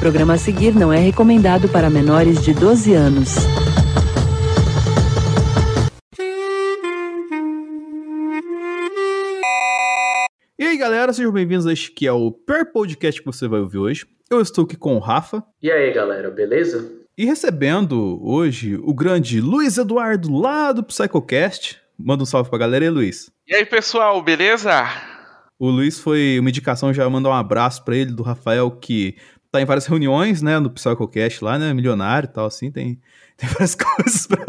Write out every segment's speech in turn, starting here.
programa a seguir não é recomendado para menores de 12 anos. E aí, galera, sejam bem-vindos a este que é o Per Podcast que você vai ouvir hoje. Eu estou aqui com o Rafa. E aí, galera, beleza? E recebendo hoje o grande Luiz Eduardo lá do PsychoCast. Manda um salve pra galera aí, Luiz. E aí, pessoal, beleza? O Luiz foi uma indicação, já mandar um abraço para ele, do Rafael, que tá em várias reuniões, né, no PsychoCast lá, né, milionário e tal, assim, tem, tem várias coisas pra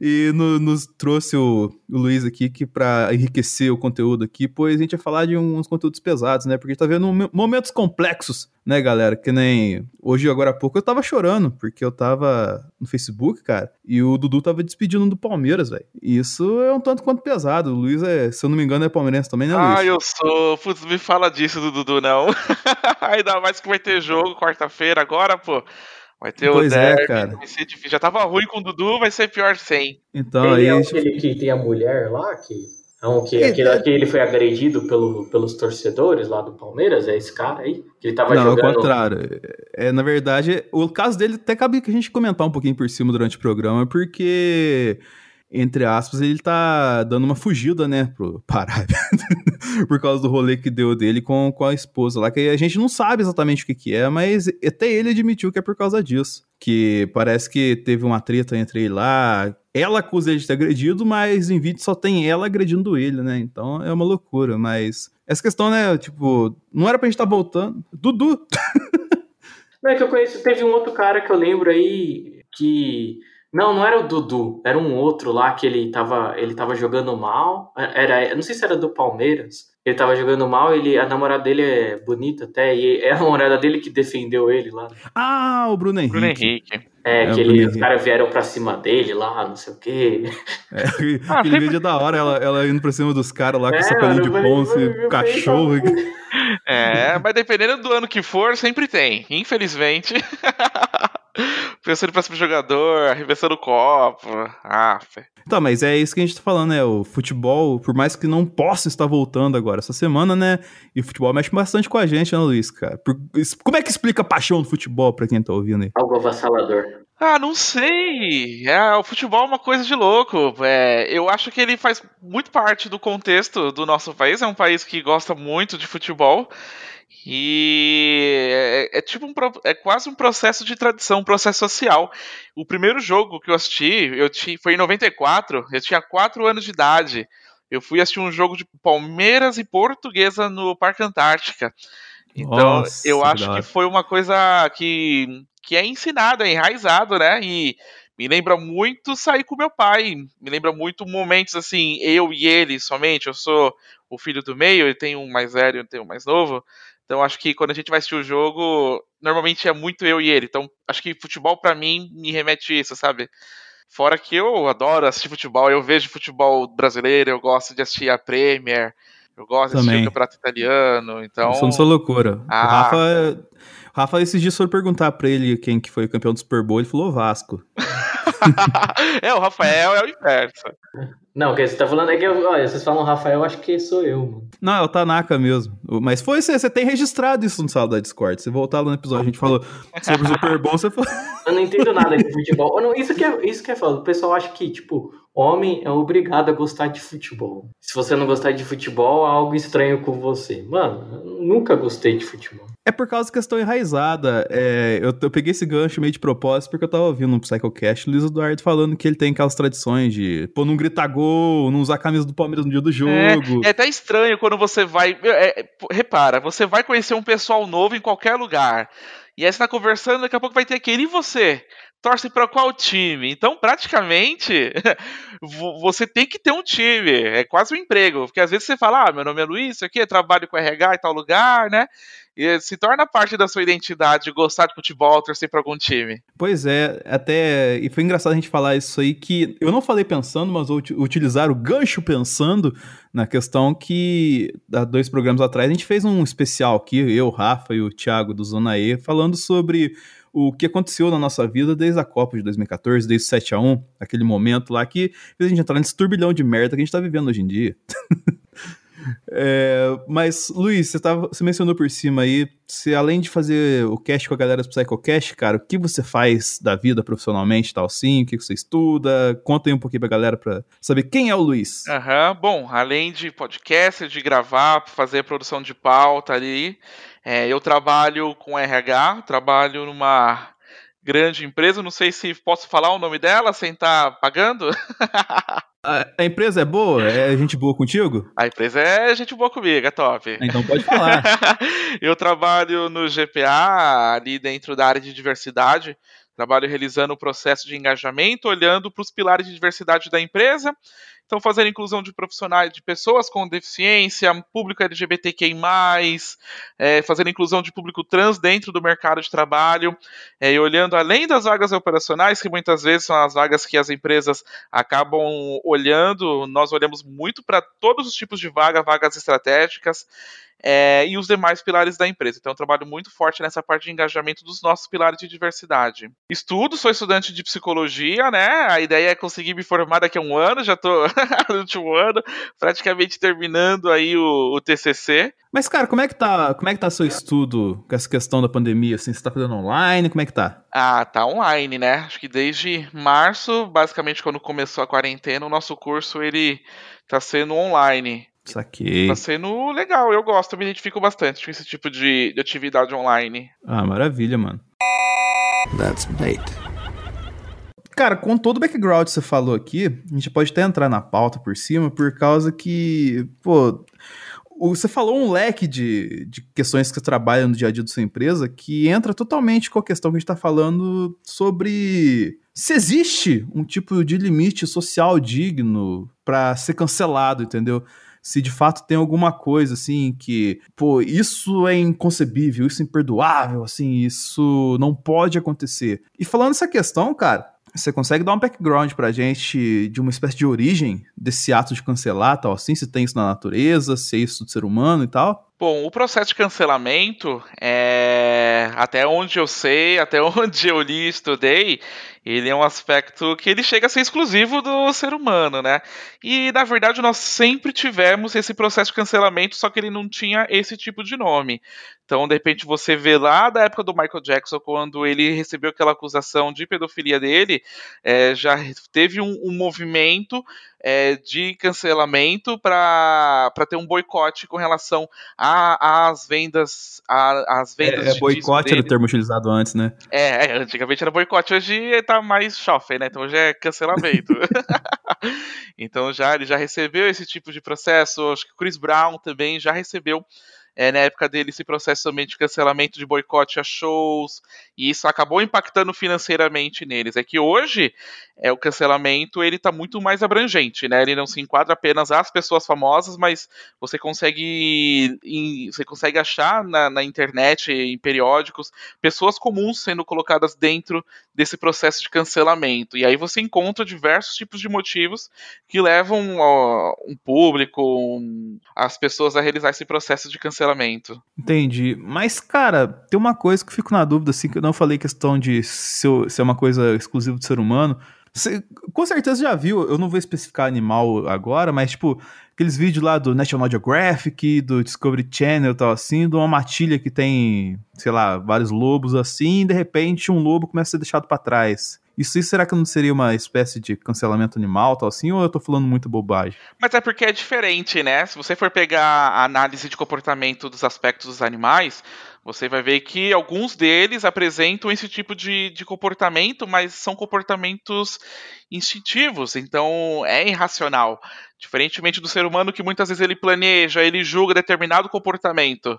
E no, nos trouxe o, o, Luiz aqui que para enriquecer o conteúdo aqui, pois a gente ia falar de uns conteúdos pesados, né, porque a gente tá vendo momentos complexos, né, galera, que nem hoje, agora há pouco, eu tava chorando, porque eu tava no Facebook, cara, e o Dudu tava despedindo do Palmeiras, velho. Isso é um tanto quanto pesado. O Luiz é, se eu não me engano, é palmeirense também, né, Luiz? Ah, eu sou. Putz, me fala disso do Dudu, não. Ainda mais que vai ter jogo quarta-feira agora, pô. Vai ter pois o derby, é, cara. vai ser difícil. Já tava ruim com o Dudu, vai ser pior sem. Então, ele aí... é aquele que tem a mulher lá, que é um, que, aquele, é... que ele foi agredido pelo, pelos torcedores lá do Palmeiras, é esse cara aí? Que ele tava Não, jogando... ao contrário. É, na verdade, o caso dele até cabe que a gente comentar um pouquinho por cima durante o programa, porque entre aspas, ele tá dando uma fugida, né, pro Pará, por causa do rolê que deu dele com, com a esposa lá, que a gente não sabe exatamente o que que é, mas até ele admitiu que é por causa disso, que parece que teve uma treta entre ele lá, ela acusa ele de ter agredido, mas em vídeo só tem ela agredindo ele, né, então é uma loucura, mas essa questão, né, tipo, não era pra gente estar tá voltando, Dudu! Não, é que eu conheço, teve um outro cara que eu lembro aí que não, não era o Dudu, era um outro lá que ele tava, ele tava jogando mal. Era, não sei se era do Palmeiras. Ele tava jogando mal, ele, a namorada dele é bonita até, e é a namorada dele que defendeu ele lá. Ah, o Bruno Henrique. Bruno Henrique. É, é que ele, os caras vieram pra cima dele lá, não sei o quê. É, ah, aquele vídeo é da hora, ela, ela indo pra cima dos caras lá com é, sacolinho de ponce, cachorro. É, mas dependendo do ano que for, sempre tem, infelizmente. Pensando pra cima jogador, arremessando o copo. Ah, fé. Tá, mas é isso que a gente tá falando, né? O futebol, por mais que não possa estar voltando agora essa semana, né? E o futebol mexe bastante com a gente, né, Luiz, cara? Por... Como é que explica a paixão do futebol pra quem tá ouvindo aí? Algo avassalador. Ah, não sei. É, o futebol é uma coisa de louco. É, eu acho que ele faz muito parte do contexto do nosso país. É um país que gosta muito de futebol. E é, é, tipo um, é quase um processo de tradição, um processo social. O primeiro jogo que eu assisti, eu tinha, foi em 94, eu tinha 4 anos de idade. Eu fui assistir um jogo de Palmeiras e Portuguesa no Parque Antártica. Então, Nossa, eu acho que foi uma coisa que, que é ensinada, é enraizado, né? E me lembra muito sair com meu pai. Me lembra muito momentos assim, eu e ele somente. Eu sou o filho do meio, ele tem um mais velho, eu tenho um mais novo. Então acho que quando a gente vai assistir o jogo, normalmente é muito eu e ele. Então acho que futebol para mim me remete a isso, sabe? Fora que eu adoro assistir futebol, eu vejo futebol brasileiro, eu gosto de assistir a Premier, eu gosto Também. de assistir o Campeonato Italiano, então... Isso não sou loucura. Ah. O Rafa, Rafa esses dias foi perguntar pra ele quem que foi o campeão do Super Bowl, ele falou Vasco. é, o Rafael é o inverso. Não, o que você tá falando é que, olha, vocês falam Rafael, acho que sou eu, mano. Não, é o Tanaka mesmo. Mas foi você, você tem registrado isso no sala da Discord. Você voltar lá no episódio, a gente falou sobre o Super Bowl, você falou. Eu não entendo nada de futebol. Não, isso que é, isso que é foda. O pessoal acha que, tipo, homem é obrigado a gostar de futebol. Se você não gostar de futebol, há algo estranho com você. Mano, eu nunca gostei de futebol. É por causa que questão enraizada. É, eu, eu, peguei esse gancho meio de propósito porque eu tava ouvindo no Psychocast o Luiz Eduardo falando que ele tem aquelas tradições de, pô, não gritar gol, não usar a camisa do Palmeiras no dia do jogo. É, é até estranho quando você vai. É, é repara, você vai conhecer um pessoal novo em qualquer lugar. E aí você tá conversando, daqui a pouco vai ter aquele. E você? Torce para qual time? Então, praticamente, você tem que ter um time. É quase um emprego. Porque às vezes você fala, ah, meu nome é Luiz, aqui, trabalho com RH em tal lugar, né? E se torna parte da sua identidade gostar de futebol, torcer para algum time. Pois é, até. E foi engraçado a gente falar isso aí, que eu não falei pensando, mas utilizar o gancho pensando na questão que, há dois programas atrás, a gente fez um especial aqui, eu, Rafa e o Thiago do Zona E, falando sobre o que aconteceu na nossa vida desde a Copa de 2014, desde o 7 a 1 aquele momento lá que fez a gente entrar nesse turbilhão de merda que a gente tá vivendo hoje em dia. É, mas, Luiz, você, tava, você mencionou por cima aí, você além de fazer o cast com a galera do PsychoCast, cara, o que você faz da vida profissionalmente tal assim? O que você estuda? Conta aí um pouquinho pra galera pra saber quem é o Luiz. Aham, uhum, bom, além de podcast, de gravar, fazer produção de pauta ali, é, eu trabalho com RH, trabalho numa grande empresa, não sei se posso falar o nome dela sem estar tá pagando. A, a, empresa é boa? É gente boa contigo? A empresa é gente boa comigo, é top. Então pode falar. eu trabalho no GPA, ali dentro da área de diversidade. Trabalho realizando o processo de engajamento, olhando para os pilares de diversidade da empresa então, fazer inclusão de profissionais, de pessoas com deficiência, público LGBTQI, é, fazer inclusão de público trans dentro do mercado de trabalho, é, e olhando além das vagas operacionais, que muitas vezes são as vagas que as empresas acabam olhando, nós olhamos muito para todos os tipos de vaga, vagas estratégicas é, e os demais pilares da empresa. Então, eu trabalho muito forte nessa parte de engajamento dos nossos pilares de diversidade. Estudo, sou estudante de psicologia, né? A ideia é conseguir me formar daqui a um ano, já estou no último ano, praticamente terminando aí o, o, TCC. Mas, cara, como é que tá, como é que tá seu estudo com essa questão da pandemia? Assim, você tá fazendo online? Como é que tá? Ah, tá online, né? Acho que desde março, basicamente quando começou a quarentena, o nosso curso ele tá sendo online. Saquei. Tá sendo legal, eu gosto, eu me identifico bastante com esse tipo de, de atividade online. Ah, maravilha, mano. That's bait. Cara, com todo o background que você falou aqui, a gente pode até entrar na pauta por cima, por causa que, pô, você falou um leque de, de questões que você trabalha no dia a dia da sua empresa que entra totalmente com a questão que a gente está falando sobre se existe um tipo de limite social digno para ser cancelado, entendeu? Se de fato tem alguma coisa assim que, pô, isso é inconcebível, isso é imperdoável, assim, isso não pode acontecer. E falando essa questão, cara, você consegue dar um background pra gente de uma espécie de origem desse ato de cancelar, tal assim, se tem isso na natureza, se é isso do ser humano e tal? Bom, o processo de cancelamento, é... até onde eu sei, até onde eu li e estudei, ele é um aspecto que ele chega a ser exclusivo do ser humano, né? E na verdade nós sempre tivemos esse processo de cancelamento, só que ele não tinha esse tipo de nome. Então, de repente, você vê lá da época do Michael Jackson, quando ele recebeu aquela acusação de pedofilia dele, é, já teve um, um movimento é, de cancelamento para ter um boicote com relação às vendas. Às vendas é, é boicote era o termo utilizado antes, né? É, é, antigamente era boicote, hoje tá mais chofre, né? Então hoje é cancelamento. então já ele já recebeu esse tipo de processo. Acho que o Chris Brown também já recebeu é, na época dele esse processo também de cancelamento de boicote a shows, e isso acabou impactando financeiramente neles. É que hoje é o cancelamento ele está muito mais abrangente, né? Ele não se enquadra apenas às pessoas famosas, mas você consegue em, você consegue achar na, na, internet, em periódicos, pessoas comuns sendo colocadas dentro desse processo de cancelamento. E aí você encontra diversos tipos de motivos que levam ó, um público, um, as pessoas a realizar esse processo de cancelamento. Entendi. Mas, cara, tem uma coisa que eu fico na dúvida, assim, que eu não falei questão de se, se é uma coisa exclusiva do ser humano. Você, com certeza já viu, eu não vou especificar animal agora, mas tipo, aqueles vídeos lá do National Geographic, do Discovery Channel e tal assim, de uma matilha que tem, sei lá, vários lobos assim, e de repente um lobo começa a ser deixado para trás. Isso, isso será que não seria uma espécie de cancelamento animal, tal assim, ou eu tô falando muito bobagem? Mas é porque é diferente, né? Se você for pegar a análise de comportamento dos aspectos dos animais, você vai ver que alguns deles apresentam esse tipo de, de comportamento, mas são comportamentos instintivos, então é irracional. Diferentemente do ser humano, que muitas vezes ele planeja, ele julga determinado comportamento.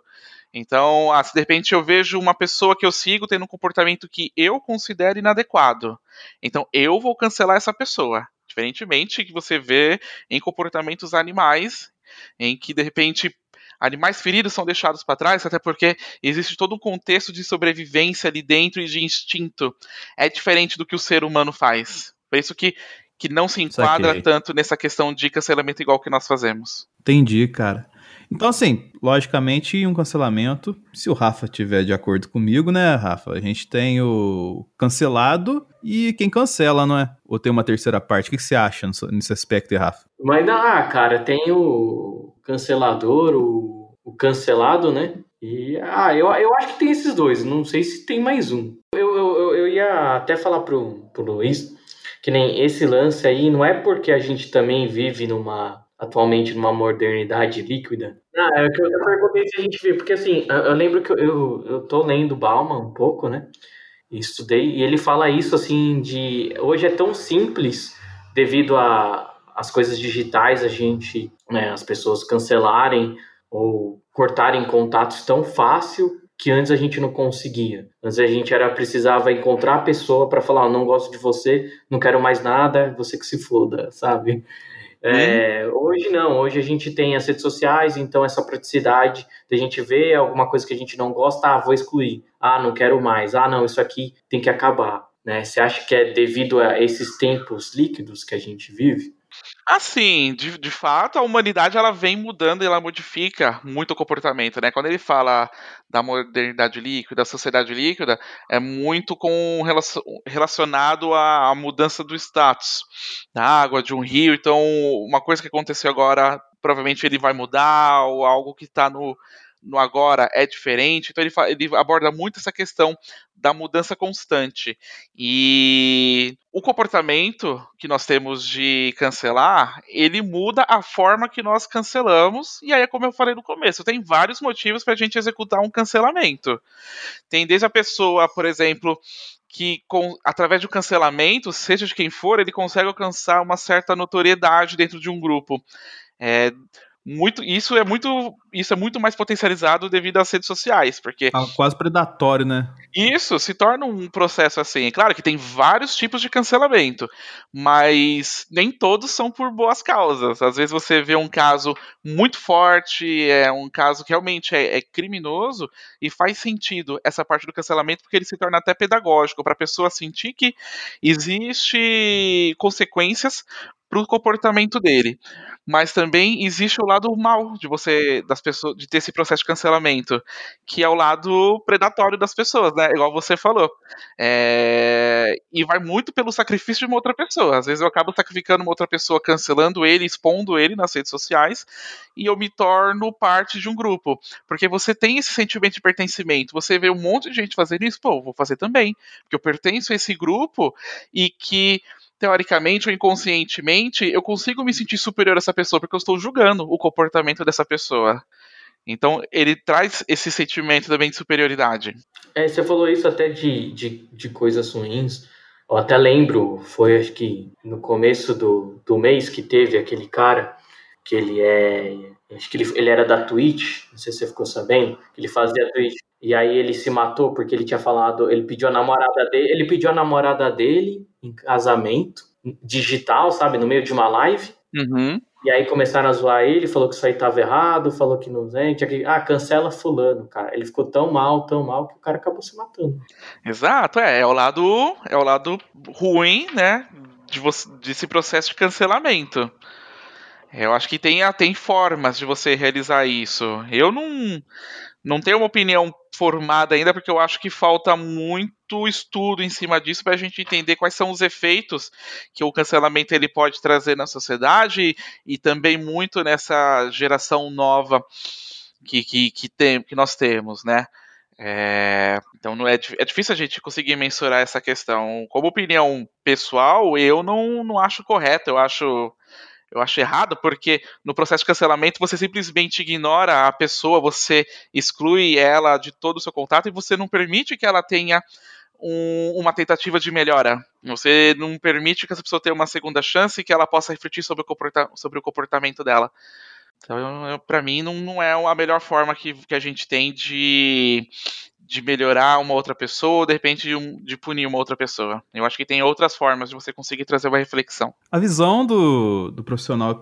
Então, ah, se de repente eu vejo uma pessoa que eu sigo tendo um comportamento que eu considero inadequado, então eu vou cancelar essa pessoa. Diferentemente que você vê em comportamentos animais, em que de repente animais feridos são deixados para trás, até porque existe todo um contexto de sobrevivência ali dentro e de instinto. É diferente do que o ser humano faz. Por isso que, que não se enquadra tanto nessa questão de cancelamento igual que nós fazemos. Entendi, cara. Então, assim, logicamente, um cancelamento, se o Rafa tiver de acordo comigo, né, Rafa? A gente tem o cancelado e quem cancela, não é? Ou tem uma terceira parte? O que você acha nesse aspecto, Rafa? Mas, ah, cara, tem o cancelador, o, o cancelado, né? E ah, eu, eu acho que tem esses dois, não sei se tem mais um. Eu, eu, eu ia até falar pro, pro Luiz que nem esse lance aí, não é porque a gente também vive numa atualmente numa modernidade líquida. Ah, é que eu, perguntei se a gente vive, porque assim, eu, eu lembro que eu, eu, eu tô lendo Bauman um pouco, né? E estudei, e ele fala isso assim de hoje é tão simples devido a as coisas digitais a gente, né, as pessoas cancelarem ou cortarem contatos tão fácil que antes a gente não conseguia. Antes a gente era precisava encontrar a pessoa para falar, não gosto de você, não quero mais nada, você que se foda, sabe? É, hoje não, hoje a gente tem as redes sociais, então essa praticidade de a gente ver alguma coisa que a gente não gosta, ah, vou excluir, ah, não quero mais, ah, não, isso aqui tem que acabar. Né? Você acha que é devido a esses tempos líquidos que a gente vive? Assim, de, de fato, a humanidade ela vem mudando e ela modifica muito o comportamento, né? Quando ele fala da modernidade líquida, da sociedade líquida, é muito com relacionado à, mudança do status da água, de um rio. Então, uma coisa que aconteceu agora, provavelmente ele vai mudar, ou algo que está no no agora é diferente. Então ele, ele aborda muito essa questão da mudança constante. E o comportamento que nós temos de cancelar, ele muda a forma que nós cancelamos. E aí é como eu falei no começo, tem vários motivos para a gente executar um cancelamento. Tem desde a pessoa, por exemplo, que com, através do cancelamento, seja de quem for, ele consegue alcançar uma certa notoriedade dentro de um grupo. É, muito isso é muito isso é muito mais potencializado devido às redes sociais porque ah, quase predatório né? isso se torna um processo assim é claro que tem vários tipos de cancelamento mas nem todos são por boas causas. Às vezes você vê um caso muito forte é um caso que realmente é, é criminoso e faz sentido essa parte do cancelamento porque ele se torna até pedagógico para a pessoa sentir que existe consequências para o comportamento dele. Mas também existe o lado mal de você, das pessoas, de ter esse processo de cancelamento, que é o lado predatório das pessoas, né? Igual você falou. É... E vai muito pelo sacrifício de uma outra pessoa. Às vezes eu acabo sacrificando uma outra pessoa, cancelando ele, expondo ele nas redes sociais, e eu me torno parte de um grupo. Porque você tem esse sentimento de pertencimento. Você vê um monte de gente fazendo isso, pô, vou fazer também. Porque eu pertenço a esse grupo e que teoricamente ou inconscientemente, eu consigo me sentir superior a essa pessoa porque eu estou julgando o comportamento dessa pessoa. Então, ele traz esse sentimento também de superioridade. É, você falou isso até de, de, de coisas ruins. Eu até lembro, foi acho que no começo do, do mês que teve aquele cara, que ele é. Acho que ele, ele era da Twitch, não sei se você ficou sabendo, que ele fazia Twitch. E aí ele se matou porque ele tinha falado, ele pediu a namorada dele, ele pediu a namorada dele em casamento digital, sabe, no meio de uma live. Uhum. E aí começaram a zoar ele, falou que isso aí tava errado, falou que não vem, que, ah, cancela fulano, cara. Ele ficou tão mal, tão mal que o cara acabou se matando. Exato, é, é o lado, é o lado ruim, né, de você, desse processo de cancelamento. Eu acho que tem, tem formas de você realizar isso. Eu não não tenho uma opinião formada ainda, porque eu acho que falta muito estudo em cima disso para a gente entender quais são os efeitos que o cancelamento ele pode trazer na sociedade e, também muito nessa geração nova que, que, que, tem, que nós temos, né? É, então não é, é difícil a gente conseguir mensurar essa questão. Como opinião pessoal, eu não, não acho correto, eu acho eu acho errado, porque no processo de cancelamento você simplesmente ignora a pessoa, você exclui ela de todo o seu contato e você não permite que ela tenha um, uma tentativa de melhora. Você não permite que essa pessoa tenha uma segunda chance e que ela possa refletir sobre o, comporta sobre o comportamento dela. Então, para mim, não, não, é a melhor forma que, que a gente tem de, de melhorar uma outra pessoa, ou de repente de, um, de, punir uma outra pessoa. Eu acho que tem outras formas de você conseguir trazer uma reflexão. A visão do, do profissional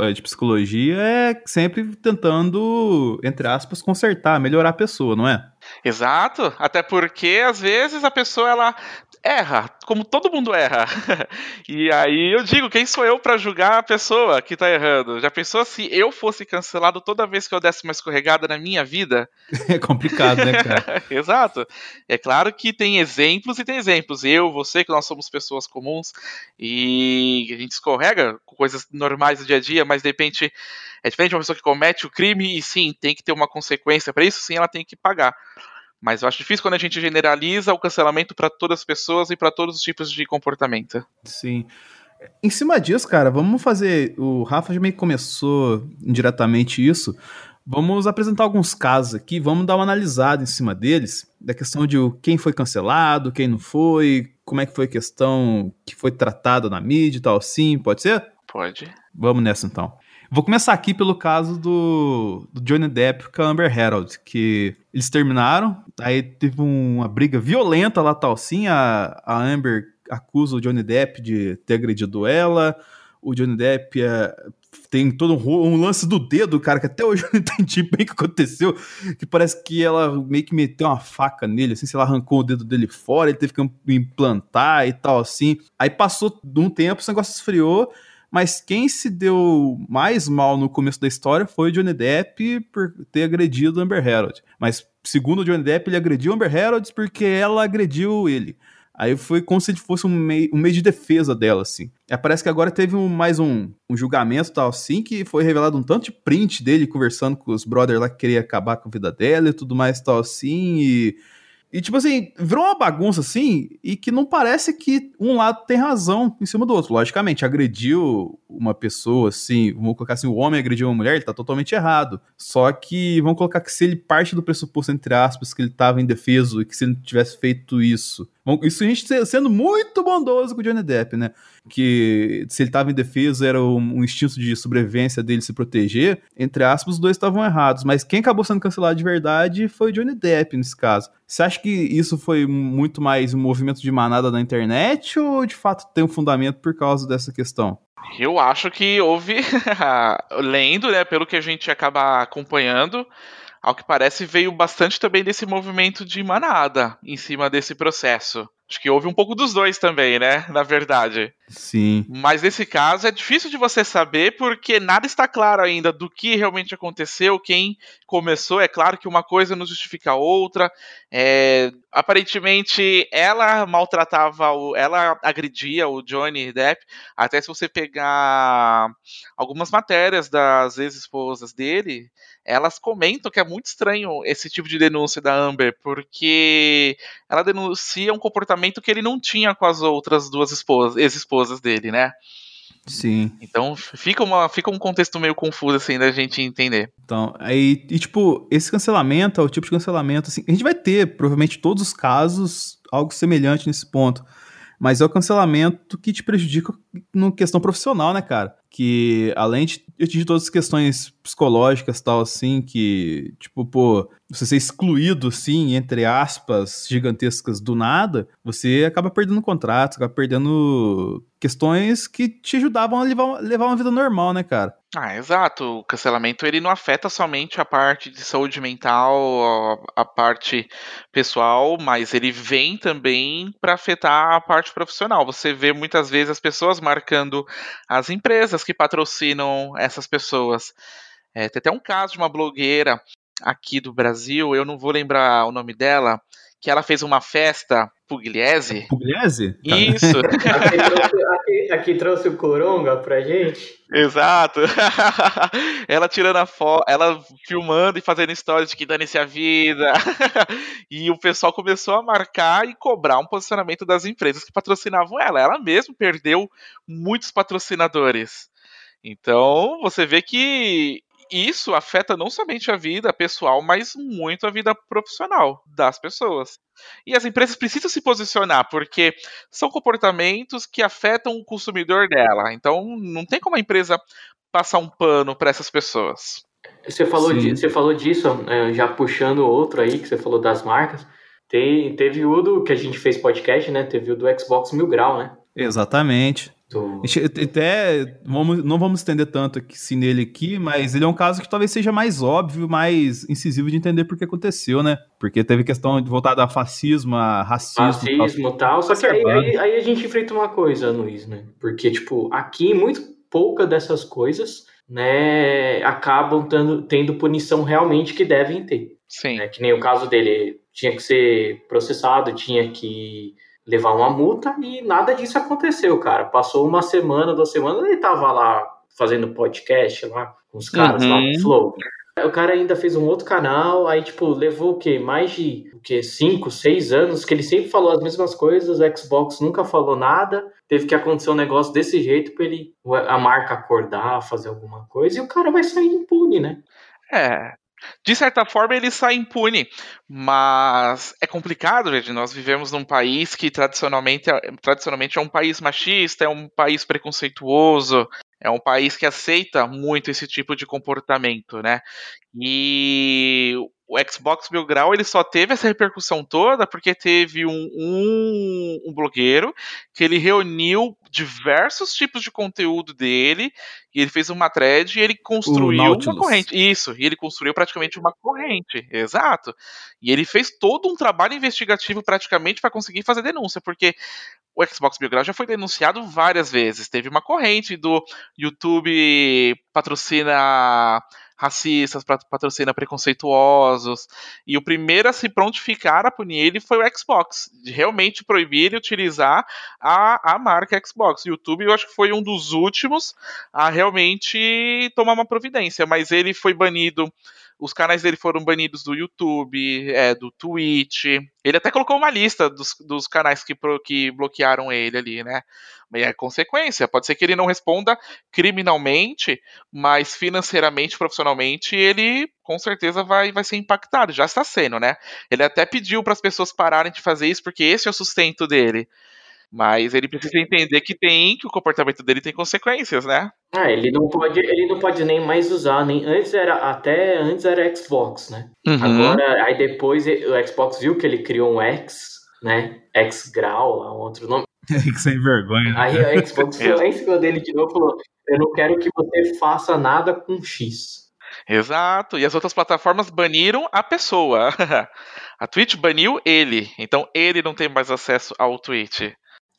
eh, de psicologia é sempre tentando, entre aspas, consertar, melhorar a pessoa, não é? Exato, até porque às vezes a pessoa ela erra, como todo mundo erra. e aí eu digo, quem sou eu para julgar a pessoa que tá errando? Já pensou se eu fosse cancelado toda vez que eu desse uma escorregada na minha vida? É complicado, né, cara? Exato. É claro que tem exemplos e tem exemplos. Eu, você, que nós somos pessoas comuns e a gente escorrega com coisas normais do dia a dia, mas de repente é diferente de uma pessoa que comete o crime e sim, tem que ter uma consequência para isso, sim, ela tem que pagar. Mas eu acho difícil quando a gente generaliza o cancelamento para todas as pessoas e para todos os tipos de comportamento. Sim. Em cima disso, cara, vamos fazer. O Rafa já meio que começou indiretamente isso. Vamos apresentar alguns casos aqui, vamos dar uma analisada em cima deles, da questão de quem foi cancelado, quem não foi, como é que foi a questão que foi tratada na mídia e tal, sim, pode ser? Pode. Vamos nessa então. Vou começar aqui pelo caso do, do Johnny Depp com a Amber Heard, que eles terminaram, aí teve uma briga violenta lá tal sim, a, a Amber acusa o Johnny Depp de ter agredido ela, o Johnny Depp é, tem todo um, um, lance do dedo, cara, que até hoje eu não entendi bem o que aconteceu, que parece que ela meio que meteu uma faca nele, assim, sei lá, arrancou o dedo dele fora, ele teve que implantar e tal, assim. Aí passou um tempo, esse negócio esfriou, mas quem se deu mais mal no começo da história foi o Johnny Depp por ter agredido Amber Heard. Mas segundo o Johnny Depp, ele agrediu Amber Heard porque ela agrediu ele. Aí foi como se fosse um meio, um meio de defesa dela, assim. É, parece que agora teve um, mais um, um julgamento tal, assim, que foi revelado um tanto de print dele conversando com os brothers lá que queria acabar com a vida dela e tudo mais tal, assim, e e, tipo assim, virou uma bagunça assim, e que não parece que um lado tem razão em cima do outro. Logicamente, agrediu uma pessoa, assim, vamos colocar assim, o homem agrediu uma mulher, ele tá totalmente errado. Só que, vamos colocar que se ele parte do pressuposto, entre aspas, que ele tava indefeso e que se ele tivesse feito isso. Isso a gente sendo muito bondoso com o Johnny Depp, né? que se ele estava em defesa era um, instinto de sobrevivência dele se proteger, entre aspas, os dois estavam errados. Mas quem acabou sendo cancelado de verdade foi o Johnny Depp nesse caso. Você acha que isso foi muito mais um movimento de manada na internet ou de fato tem um fundamento por causa dessa questão? Eu acho que houve, lendo, né, pelo que a gente acaba acompanhando, ao que parece veio bastante também desse movimento de manada em cima desse processo. Acho que houve um pouco dos dois também, né? Na verdade. Sim. Mas nesse caso é difícil de você saber porque nada está claro ainda do que realmente aconteceu, quem começou. É claro que uma coisa não justifica a outra. É, aparentemente ela maltratava, o, ela agredia o Johnny Depp. Até se você pegar algumas matérias das ex-esposas dele, elas comentam que é muito estranho esse tipo de denúncia da Amber, porque ela denuncia um comportamento que ele não tinha com as outras duas esposas, ex-esposas dele, né? Sim. Então fica, uma, fica um contexto meio confuso assim da gente entender. Então, aí, e tipo, esse cancelamento é o tipo de cancelamento assim. A gente vai ter, provavelmente, todos os casos, algo semelhante nesse ponto. Mas é o cancelamento que te prejudica no questão profissional, né, cara? Que além de atingir todas as questões psicológicas tal, assim, que, tipo, pô, você ser excluído, assim, entre aspas, gigantescas do nada, você acaba perdendo contratos, acaba perdendo questões que te ajudavam a levar, levar uma vida normal, né, cara? Ah, exato. O cancelamento ele não afeta somente a parte de saúde mental, a, a parte pessoal, mas ele vem também para afetar a parte profissional. Você vê muitas vezes as pessoas marcando as empresas que patrocinam essas pessoas. É, tem até um caso de uma blogueira aqui do Brasil, eu não vou lembrar o nome dela, que ela fez uma festa Pugliese. Pugliese? Tá. Isso. aqui, trouxe, aqui, aqui, trouxe, o Coronga pra gente. Exato. ela tirando a foto, ela filmando e fazendo histórias de que dane-se a vida. e o pessoal começou a marcar e cobrar um posicionamento das empresas que patrocinavam ela. Ela mesma perdeu muitos patrocinadores. Então, você vê que isso afeta não somente a vida pessoal, mas muito a vida profissional das pessoas. E as empresas precisam se posicionar, porque são comportamentos que afetam o consumidor dela. Então, não tem como a empresa passar um pano para essas pessoas. Você falou, de, você falou disso, é, já puxando outro aí, que você falou das marcas. Tem, teve o do que a gente fez podcast, né? Teve o do Xbox Mil Grau, né? Exatamente. Do... Até vamos, não vamos estender tanto aqui, sim, nele aqui, mas ele é um caso que talvez seja mais óbvio, mais incisivo de entender por que aconteceu, né? Porque teve questão de voltar a fascismo, a racismo. Racismo e tal. Só que aí, aí, aí, a gente enfrenta uma coisa, Luiz, né? Porque, tipo, aqui muito pouca dessas coisas, né, acabam tendo, tendo punição realmente que devem ter. Sim. Né? Que nem o caso dele, tinha que ser processado, tinha que levar uma multa e nada disso aconteceu, cara. Passou uma semana, duas semanas, ele tava lá fazendo podcast lá com os caras uhum. lá no Flow. O cara ainda fez um outro canal, aí, tipo, levou o quê? Mais de o quê? Cinco, seis anos, que ele sempre falou as mesmas coisas, o Xbox nunca falou nada, teve que acontecer um negócio desse jeito pra ele, a marca acordar, fazer alguma coisa, e o cara vai sair impune, né? É, de certa forma, ele sai impune, mas é complicado, gente. Nós vivemos num país que tradicionalmente, é, tradicionalmente é um país machista, é um país preconceituoso, é um país que aceita muito esse tipo de comportamento, né? E o Xbox Mil Grau ele só teve essa repercussão toda porque teve um, um, um, blogueiro que ele reuniu diversos tipos de conteúdo dele e ele fez uma thread e ele construiu uma corrente. Isso, e ele construiu praticamente uma corrente, exato. E ele fez todo um trabalho investigativo praticamente para conseguir fazer denúncia, porque o Xbox Mil Grau já foi denunciado várias vezes. Teve uma corrente do YouTube patrocina racistas, patrocina preconceituosos. E o primeiro a se prontificar a punir ele foi o Xbox, de realmente proibir ele utilizar a, a marca Xbox. O YouTube eu acho que foi um dos últimos a realmente tomar uma providência, mas ele foi banido os canais dele foram banidos do YouTube, é, do Twitch. Ele até colocou uma lista dos, dos canais que, que bloquearam ele ali, né? Mas é consequência. Pode ser que ele não responda criminalmente, mas financeiramente, profissionalmente, ele com certeza vai, vai ser impactado. Já está sendo, né? Ele até pediu para as pessoas pararem de fazer isso, porque esse é o sustento dele. Mas ele precisa entender que tem, que o comportamento dele tem consequências, né? Ah, ele não pode, ele não pode nem mais usar, nem antes era até antes era Xbox, né? Uhum. Agora, aí depois o Xbox viu que ele criou um X, né? X Grau, é um outro nome. que sem vergonha. Né? Aí a Xbox foi lá em cima dele de novo e falou: Eu não quero que você faça nada com X. Exato, e as outras plataformas baniram a pessoa. a Twitch baniu ele, então ele não tem mais acesso ao Twitch.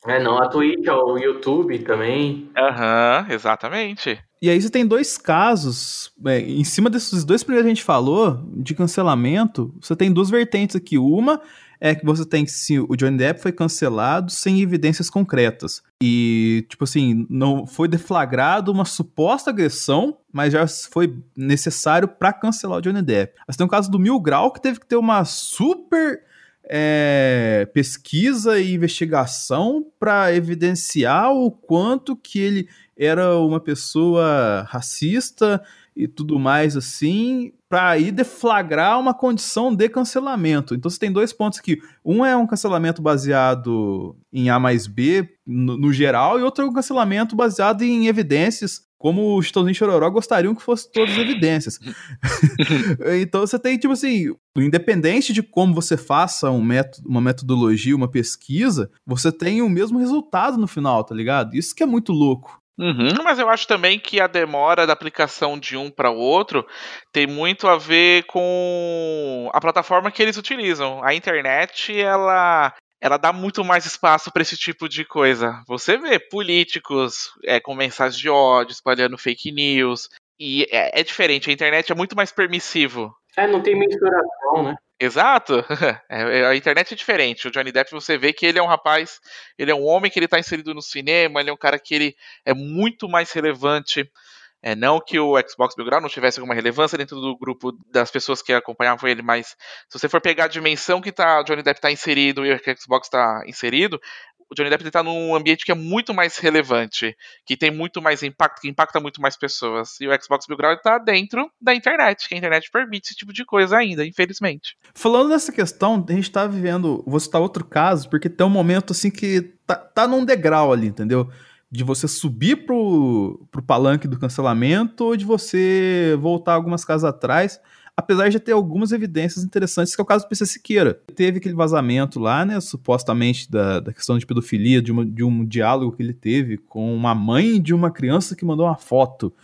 É, não, a Twitch, o YouTube também. Aham, uhum, exatamente. E aí você tem dois casos, é, em cima desses dois primeiros que a gente falou, de cancelamento, você tem duas vertentes aqui. Uma é que você tem que se o Johnny Depp foi cancelado sem evidências concretas. E, tipo assim, não foi deflagrado uma suposta agressão, mas já foi necessário para cancelar o Johnny Depp. Mas tem o caso do Mil Grau, que teve que ter uma super é, pesquisa e investigação para evidenciar o quanto que ele era uma pessoa racista e tudo mais assim, para aí deflagrar uma condição de cancelamento. Então você tem dois pontos aqui. Um é um cancelamento baseado em A mais B no, no geral, e outro é um cancelamento baseado em evidências como o Chitãozinho Chororó gostariam que fossem todas evidências. então você tem, tipo assim, independente de como você faça um método, uma metodologia, uma pesquisa, você tem o mesmo resultado no final, tá ligado? Isso que é muito louco. Uhum, mas eu acho também que a demora da aplicação de um para o outro tem muito a ver com a plataforma que eles utilizam. A internet, ela ela dá muito mais espaço para esse tipo de coisa. Você vê políticos é, com mensagens de ódio, espalhando fake news. E é, é, diferente, a internet é muito mais permissivo. É, não tem mensuração, né? Exato. É, é, a internet é diferente. O Johnny Depp, você vê que ele é um rapaz, ele é um homem que ele está inserido no cinema, ele é um cara que ele é muito mais relevante é, não que o Xbox Mil Grau não tivesse alguma relevância dentro do grupo das pessoas que acompanhavam ele, mas se você for pegar a dimensão que tá, Johnny Depp está inserido e o Xbox está inserido, o Johnny Depp está num ambiente que é muito mais relevante, que tem muito mais impacto, que impacta muito mais pessoas. E o Xbox Mil Grau está dentro da internet, que a internet permite esse tipo de coisa ainda, infelizmente. Falando nessa questão, a gente está vivendo, vou citar outro caso, porque tem um momento assim que tá, tá num degrau ali, entendeu? De você subir pro, pro palanque do cancelamento ou de você voltar algumas casas atrás. apesar de ter algumas evidências interessantes, que é o caso do PC Siqueira. Teve aquele vazamento lá, né, supostamente da, da questão de pedofilia, de, uma, de um diálogo que ele teve com uma mãe de uma criança que mandou uma foto.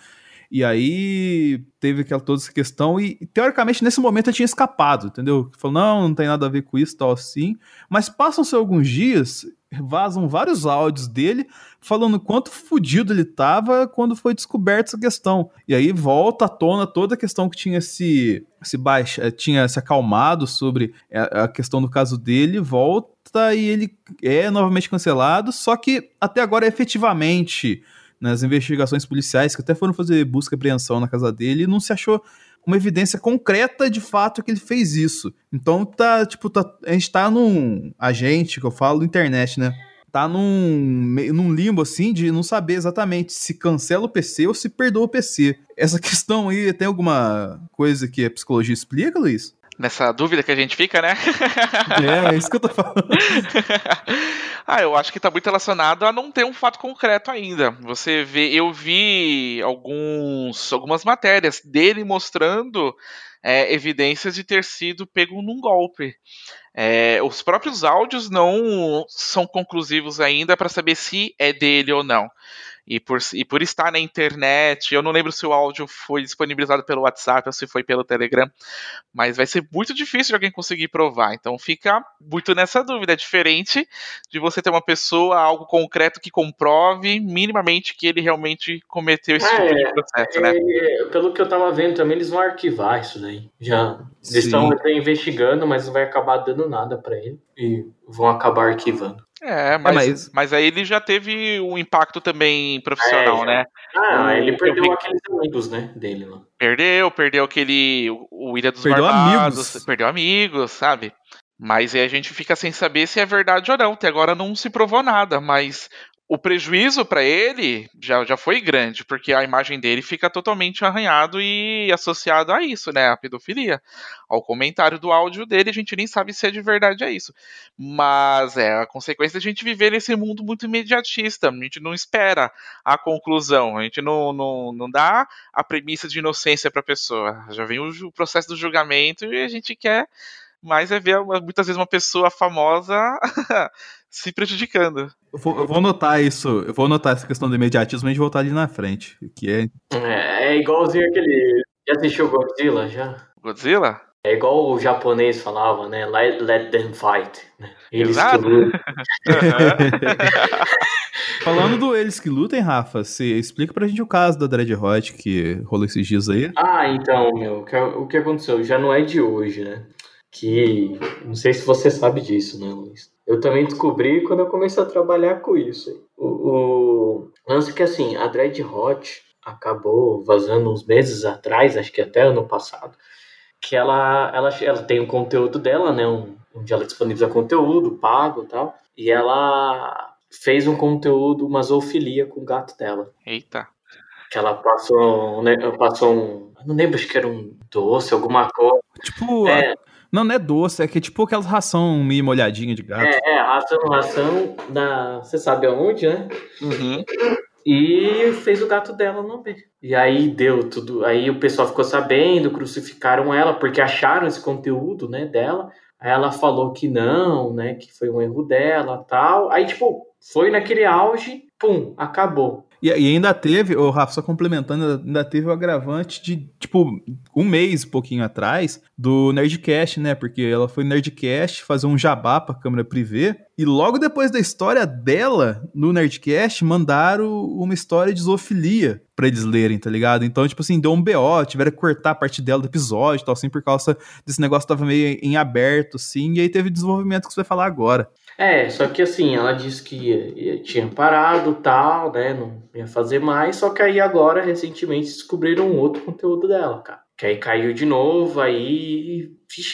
E aí teve aquela, toda essa questão, e teoricamente nesse momento ele tinha escapado, entendeu? Falou, não, não tem nada a ver com isso, tal assim. Mas passam-se alguns dias, vazam vários áudios dele falando quanto fodido ele tava quando foi descoberta essa questão. E aí volta à tona toda a questão que tinha se, se baixa, tinha se acalmado sobre a questão do caso dele, volta e ele é novamente cancelado, só que até agora efetivamente nas investigações policiais, que até foram fazer busca e apreensão na casa dele, não se achou uma evidência concreta de fato que ele fez isso. Então tá, tipo, tá, a gente tá num agente, que eu falo, internet, né? Tá num, num limbo assim de não saber exatamente se cancela o PC ou se perdoa o PC. Essa questão aí tem alguma coisa que a psicologia explica, Luiz? Nessa dúvida que a gente fica, né? É, é isso que eu tô falando. ah, eu acho que tá muito relacionado a não ter um fato concreto ainda. Você vê, eu vi alguns, algumas matérias dele mostrando é, evidências de ter sido pego num golpe. É, os próprios áudios não são conclusivos ainda para saber se é dele ou não e por, e por estar na internet, eu não lembro se o áudio foi disponibilizado pelo WhatsApp ou se foi pelo Telegram, mas vai ser muito difícil de alguém conseguir provar. Então fica muito nessa dúvida. É diferente de você ter uma pessoa, algo concreto que comprove minimamente que ele realmente cometeu esse tipo de é, processo, né? é, né? Pelo que eu tava vendo também, eles vão arquivar isso daí. Já. Eles estão investigando, mas não vai acabar dando nada para ele. E vão acabar arquivando. É, mas, é, mas... mas aí ele já teve um impacto também profissional, é, né? Ah, ele perdeu aqueles amigos, né, dele lá. Perdeu, perdeu aquele, o Ilha dos perdeu Barbados, amigos. perdeu amigos, sabe? Mas aí a gente fica sem saber se é verdade ou não. Até agora não se provou nada, mas o prejuízo para ele já, já foi grande, porque a imagem dele fica totalmente arranhado e associado a isso, né? A pedofilia. Ao comentário do áudio dele, a gente nem sabe se é de verdade é isso. Mas é a consequência de a gente viver nesse mundo muito imediatista. A gente não espera a conclusão, a gente não, não, não dá a premissa de inocência para a pessoa. Já vem o processo do julgamento e a gente quer mais é ver muitas vezes uma pessoa famosa se prejudicando. Eu vou, eu vou notar isso, eu vou notar essa questão do imediatismo e a gente voltar ali na frente. Que é... é, é igualzinho aquele. Já assistiu Godzilla já? Godzilla? É igual o japonês falava, né? Let, let them fight. Né? Eles Exato. que lutam. Falando do Eles que lutem, Rafa, você explica pra gente o caso da Dread Hot que rolou esses dias aí. Ah, então, meu, o que, o que aconteceu? Já não é de hoje, né? Que. Não sei se você sabe disso, né, Luiz? Eu também descobri quando eu comecei a trabalhar com isso. O, o lance é que assim, a Dread Hot acabou vazando uns meses atrás, acho que até ano passado, que ela, ela, ela tem um conteúdo dela, né? Um, onde ela disponibiliza conteúdo pago e tal. E ela fez um conteúdo, uma zoofilia com o gato dela. Eita. Que ela passou, né, passou um. Não lembro, acho que era um doce, alguma coisa. Tipo, é, não, não é doce, é que é tipo aquela ração meio molhadinha de gato. É, é ração, ração da. Você sabe aonde, né? Uhum. E fez o gato dela não ver. E aí deu tudo. Aí o pessoal ficou sabendo, crucificaram ela, porque acharam esse conteúdo, né, dela. Aí ela falou que não, né, que foi um erro dela tal. Aí, tipo, foi naquele auge, pum, acabou. E, e, ainda teve, o Rafa, só complementando, ainda teve o agravante de, tipo, um mês, um pouquinho atrás, do Nerdcast, né? Porque ela foi no Nerdcast fazer um jabá pra câmera privê. E logo depois da história dela, no Nerdcast, mandaram uma história de zoofilia pra eles lerem, tá ligado? Então, tipo assim, deu um BO, tiveram que cortar a parte dela do episódio e tal, assim, por causa desse negócio tava meio em aberto, assim, e aí teve desenvolvimento que você vai falar agora. É, só que assim, ela disse que ia, ia, tinha parado tal, né? Não ia fazer mais, só que aí agora, recentemente, descobriram outro conteúdo dela, cara. Que aí caiu de novo, aí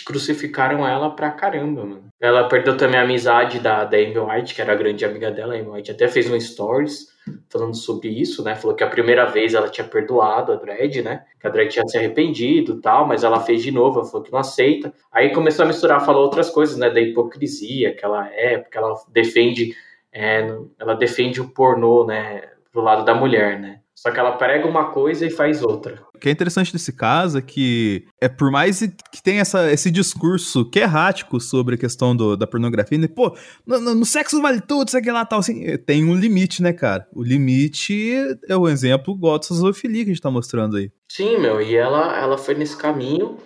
crucificaram ela pra caramba, mano. Ela perdeu também a amizade da, da Amy White, que era a grande amiga dela. A Amy White até fez um stories falando sobre isso, né? Falou que a primeira vez ela tinha perdoado a Dredd, né? Que a Dredd tinha se arrependido tal, mas ela fez de novo, ela falou que não aceita. Aí começou a misturar, falou outras coisas, né? Da hipocrisia que ela é, porque ela defende, é, ela defende o pornô, né? Pro lado da mulher, né? Só que ela prega uma coisa e faz outra. O que é interessante desse caso é que, é por mais que tenha essa, esse discurso que é errático sobre a questão do, da pornografia, né? pô, no, no, sexo vale tudo, sei lá, tal, assim, é, tem um limite, né, cara? O limite é o exemplo igual dessa zoofilia que a gente tá mostrando aí. Sim, meu, e ela, ela foi nesse caminho,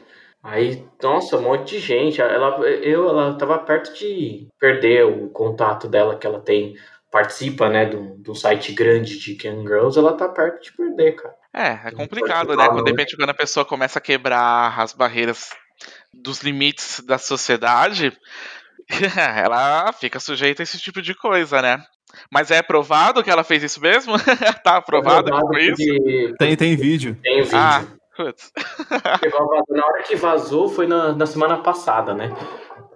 aí, nossa, um monte de gente, ela, eu, ela tava perto de perder o contato dela que ela tem participa, né, do, do site grande de Ken Girls, ela tá perto de perder, cara. É, é complicado, né? Quando, de repente, quando a pessoa começa a quebrar as barreiras dos limites da sociedade, ela fica sujeita a esse tipo de coisa, né? Mas é provado que ela fez isso mesmo? tá aprovado que foi isso? Tem, tem vídeo. Tem vídeo. Ah. na hora que vazou foi na, na semana passada, né?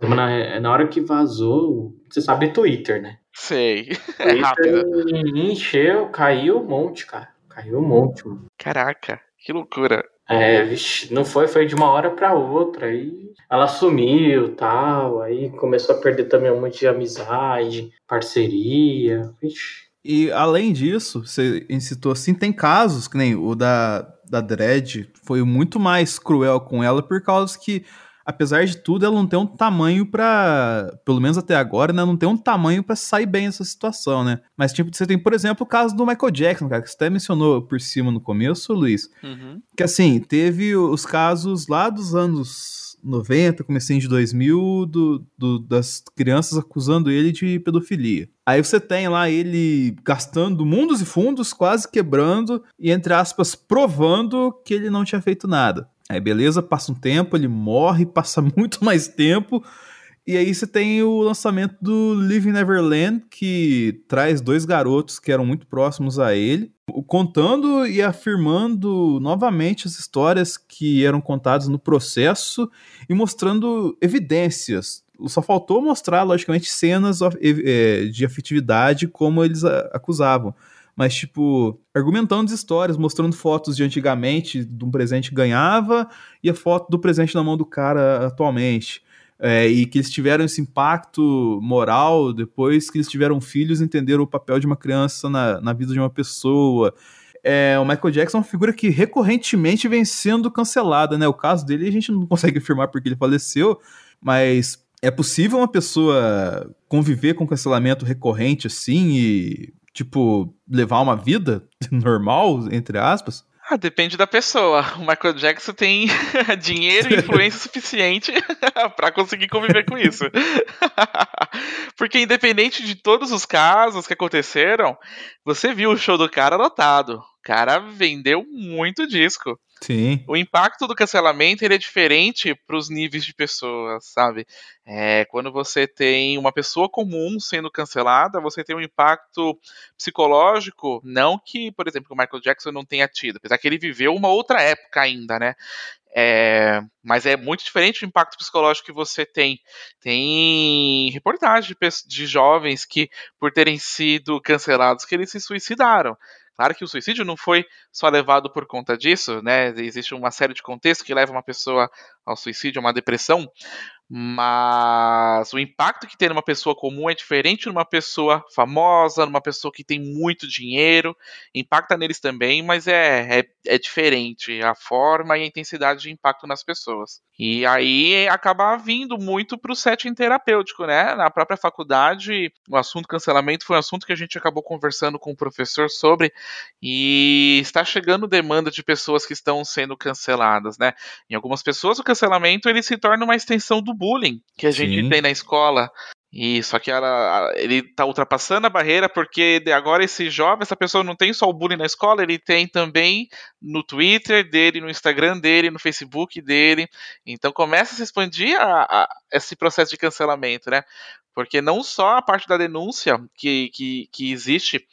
Na, na hora que vazou, você sabe Twitter, né? Sei. É rápido. Encheu, caiu um monte, cara. Caiu um monte, mano. Caraca, que loucura. É, vixe, não foi, foi de uma hora para outra. Aí ela sumiu tal. Aí começou a perder também um monte de amizade, parceria. Vixe. E além disso, você incitou assim, tem casos, que nem o da, da Dredd, foi muito mais cruel com ela por causa que apesar de tudo, ela não tem um tamanho para, pelo menos até agora, né, não tem um tamanho para sair bem dessa situação, né? Mas tipo, você tem, por exemplo, o caso do Michael Jackson, cara, que você até mencionou por cima no começo, Luiz. Uhum. Que assim, teve os casos lá dos anos 90, comecinho de 2000, do, do, das crianças acusando ele de pedofilia. Aí você tem lá ele gastando mundos e fundos, quase quebrando, e entre aspas, provando que ele não tinha feito nada. Aí beleza, passa um tempo, ele morre, passa muito mais tempo. E aí você tem o lançamento do Living Neverland, que traz dois garotos que eram muito próximos a ele, contando e afirmando novamente as histórias que eram contadas no processo e mostrando evidências. Só faltou mostrar, logicamente, cenas eh, de afetividade como eles acusavam mas, tipo, argumentando as histórias, mostrando fotos de antigamente, de um presente que ganhava, e a foto do presente na mão do cara atualmente. É, e que eles tiveram esse impacto moral depois que eles tiveram filhos, entenderam o papel de uma criança na, na vida de uma pessoa. É, o Michael Jackson é uma figura que recorrentemente vem sendo cancelada, né? O caso dele a gente não consegue afirmar porque ele faleceu, mas é possível uma pessoa conviver com cancelamento recorrente assim e tipo, levar uma vida normal, entre aspas? Ah, depende da pessoa. O Michael Jackson tem dinheiro e influência suficiente para conseguir conviver com isso. Porque independente de todos os casos que aconteceram, você viu o show do cara lotado. O cara vendeu muito disco. Sim. O impacto do cancelamento ele é diferente para os níveis de pessoas, sabe? É, quando você tem uma pessoa comum sendo cancelada, você tem um impacto psicológico, não que, por exemplo, o Michael Jackson não tenha tido, apesar que ele viveu uma outra época ainda, né? É, mas é muito diferente o impacto psicológico que você tem. Tem reportagem de, de jovens que, por terem sido cancelados, que eles se suicidaram. Claro que o suicídio não foi só levado por conta disso, né? Existe uma série de contextos que leva uma pessoa ao suicídio, a uma depressão, mas o impacto que tem numa pessoa comum é diferente numa pessoa famosa, numa pessoa que tem muito dinheiro, impacta neles também, mas é, é, é diferente a forma e a intensidade de impacto nas pessoas. E aí acaba vindo muito para o setting terapêutico, né? Na própria faculdade, o assunto cancelamento foi um assunto que a gente acabou conversando com o professor sobre, e está chegando demanda de pessoas que estão sendo canceladas, né? Em algumas pessoas o cancelamento ele se torna uma extensão do bullying que a gente Sim. tem na escola. E só que ela, ele está ultrapassando a barreira porque agora esse jovem, essa pessoa não tem só o bullying na escola, ele tem também no Twitter dele, no Instagram dele, no Facebook dele. Então começa a se expandir a, a, esse processo de cancelamento, né? Porque não só a parte da denúncia que, que, que existe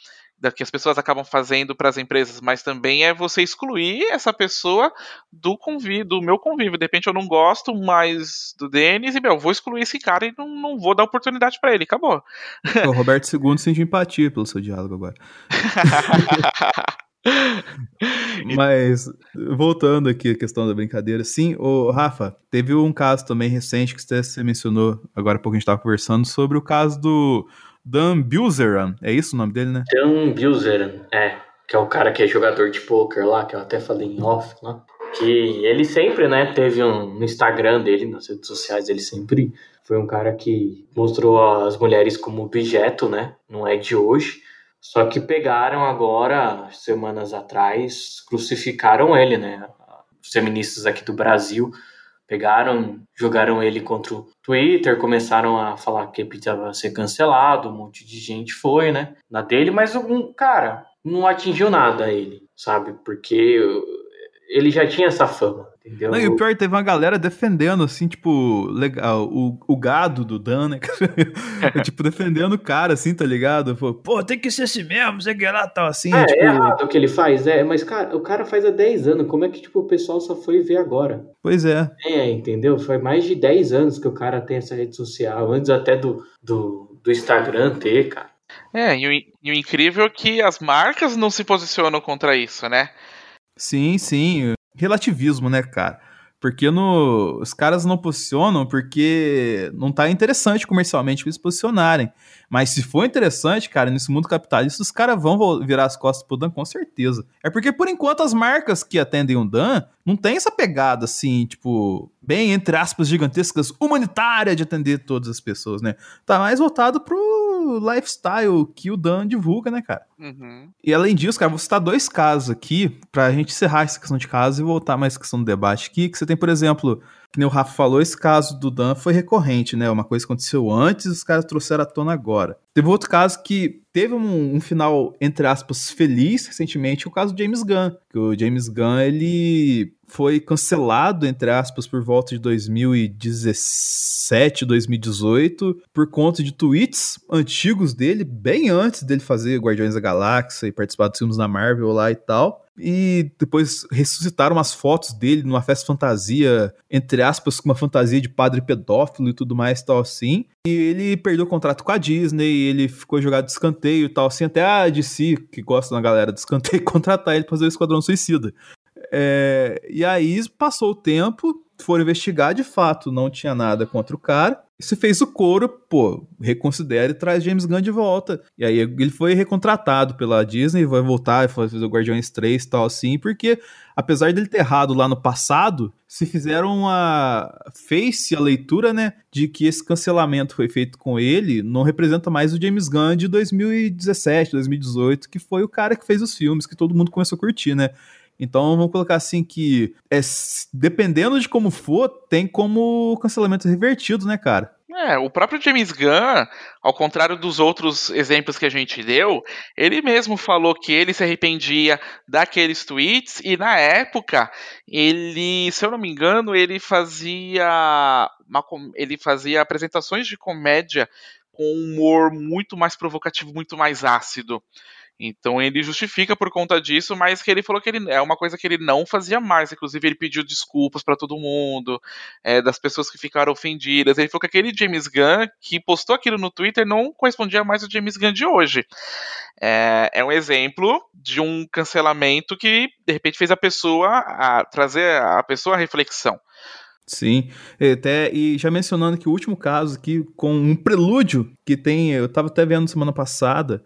que as pessoas acabam fazendo para as empresas, mas também é você excluir essa pessoa do convívio, do meu convívio. De repente eu não gosto mais do Denis e, meu, vou excluir esse cara e não, não vou dar oportunidade para ele. Acabou. O Roberto II sente empatia pelo seu diálogo agora. Mas, voltando aqui à questão da brincadeira, sim, o Rafa, teve um caso também recente que você mencionou agora há pouco a gente estava conversando sobre o caso do Dan Bilzerian, é isso o nome dele, né? Dan Bilzerian, é. que é o cara que é jogador de poker lá, que eu até falei em off lá, que ele sempre, né, teve um no Instagram dele, nas redes sociais, ele sempre foi um cara que mostrou as mulheres como objeto, né? Não é de hoje. Só que pegaram agora, semanas atrás, crucificaram ele, né? Os feministas aqui do Brasil pegaram, jogaram ele contra o Twitter, começaram a falar que ele precisava ser cancelado, um monte de gente foi, né? Na dele, mas um cara não atingiu nada ele, sabe? Porque ele já tinha essa fama, entendeu? Não, e o pior, é teve uma galera defendendo, assim, tipo, legal, o, o gado do Dan, né? tipo, defendendo o cara, assim, tá ligado? Pô, tem que ser assim mesmo, sei que lá, tal, assim. É, tipo... é errado o que ele faz, é, mas, cara, o cara faz há 10 anos, como é que, tipo, o pessoal só foi ver agora? Pois é. É, entendeu? Foi mais de 10 anos que o cara tem essa rede social, antes até do, do, do Instagram ter, cara. É, e o, e o incrível é que as marcas não se posicionam contra isso, né? Sim, sim. Relativismo, né, cara? Porque no, os caras não posicionam porque não tá interessante comercialmente eles posicionarem. Mas se for interessante, cara, nesse mundo capitalista, os caras vão virar as costas pro Dan com certeza. É porque, por enquanto, as marcas que atendem o Dan não tem essa pegada, assim, tipo, bem, entre aspas, gigantescas, humanitária de atender todas as pessoas, né? Tá mais voltado pro lifestyle que o Dan divulga, né, cara? Uhum. E além disso, cara, vou citar dois casos aqui pra gente encerrar essa questão de casos e voltar mais questão do debate aqui, que você tem, por exemplo, que nem o Rafa falou, esse caso do Dan foi recorrente, né? Uma coisa que aconteceu antes os caras trouxeram à tona agora. Teve outro caso que teve um, um, final, entre aspas, feliz recentemente, o caso do James Gunn. Que o James Gunn, ele foi cancelado, entre aspas, por volta de 2017, 2018, por conta de tweets antigos dele, bem antes dele fazer Guardiões da Galáxia e participar dos filmes da Marvel lá e tal e depois ressuscitaram umas fotos dele numa festa fantasia, entre aspas, com uma fantasia de padre pedófilo e tudo mais tal assim. E ele perdeu o contrato com a Disney, ele ficou jogado de escanteio e tal assim, até a DC, que gosta da galera de escanteio, contratar ele pra fazer o Esquadrão Suicida. É, e aí passou o tempo, foram investigar, de fato, não tinha nada contra o cara. Se fez o coro, pô, reconsidera e traz James Gunn de volta. E aí ele foi recontratado pela Disney, vai voltar e fazer o Guardiões 3 e tal assim, porque apesar dele ter errado lá no passado, se fizeram uma face a leitura, né, de que esse cancelamento foi feito com ele, não representa mais o James Gunn de 2017, 2018, que foi o cara que fez os filmes que todo mundo começou a curtir, né? Então vamos colocar assim que é, dependendo de como for, tem como cancelamento revertido, né, cara? É, o próprio James Gunn, ao contrário dos outros exemplos que a gente deu, ele mesmo falou que ele se arrependia daqueles tweets e na época ele, se eu não me engano, ele fazia uma, ele fazia apresentações de comédia com humor muito mais provocativo, muito mais ácido. Então ele justifica por conta disso, mas que ele falou que ele é uma coisa que ele não fazia mais. Inclusive, ele pediu desculpas para todo mundo, é, das pessoas que ficaram ofendidas. Ele falou que aquele James Gunn que postou aquilo no Twitter não correspondia mais ao James Gunn de hoje. É, é um exemplo de um cancelamento que de repente fez a pessoa a, trazer a pessoa à reflexão. Sim, até, e já mencionando que o último caso aqui, com um prelúdio que tem, eu estava até vendo semana passada,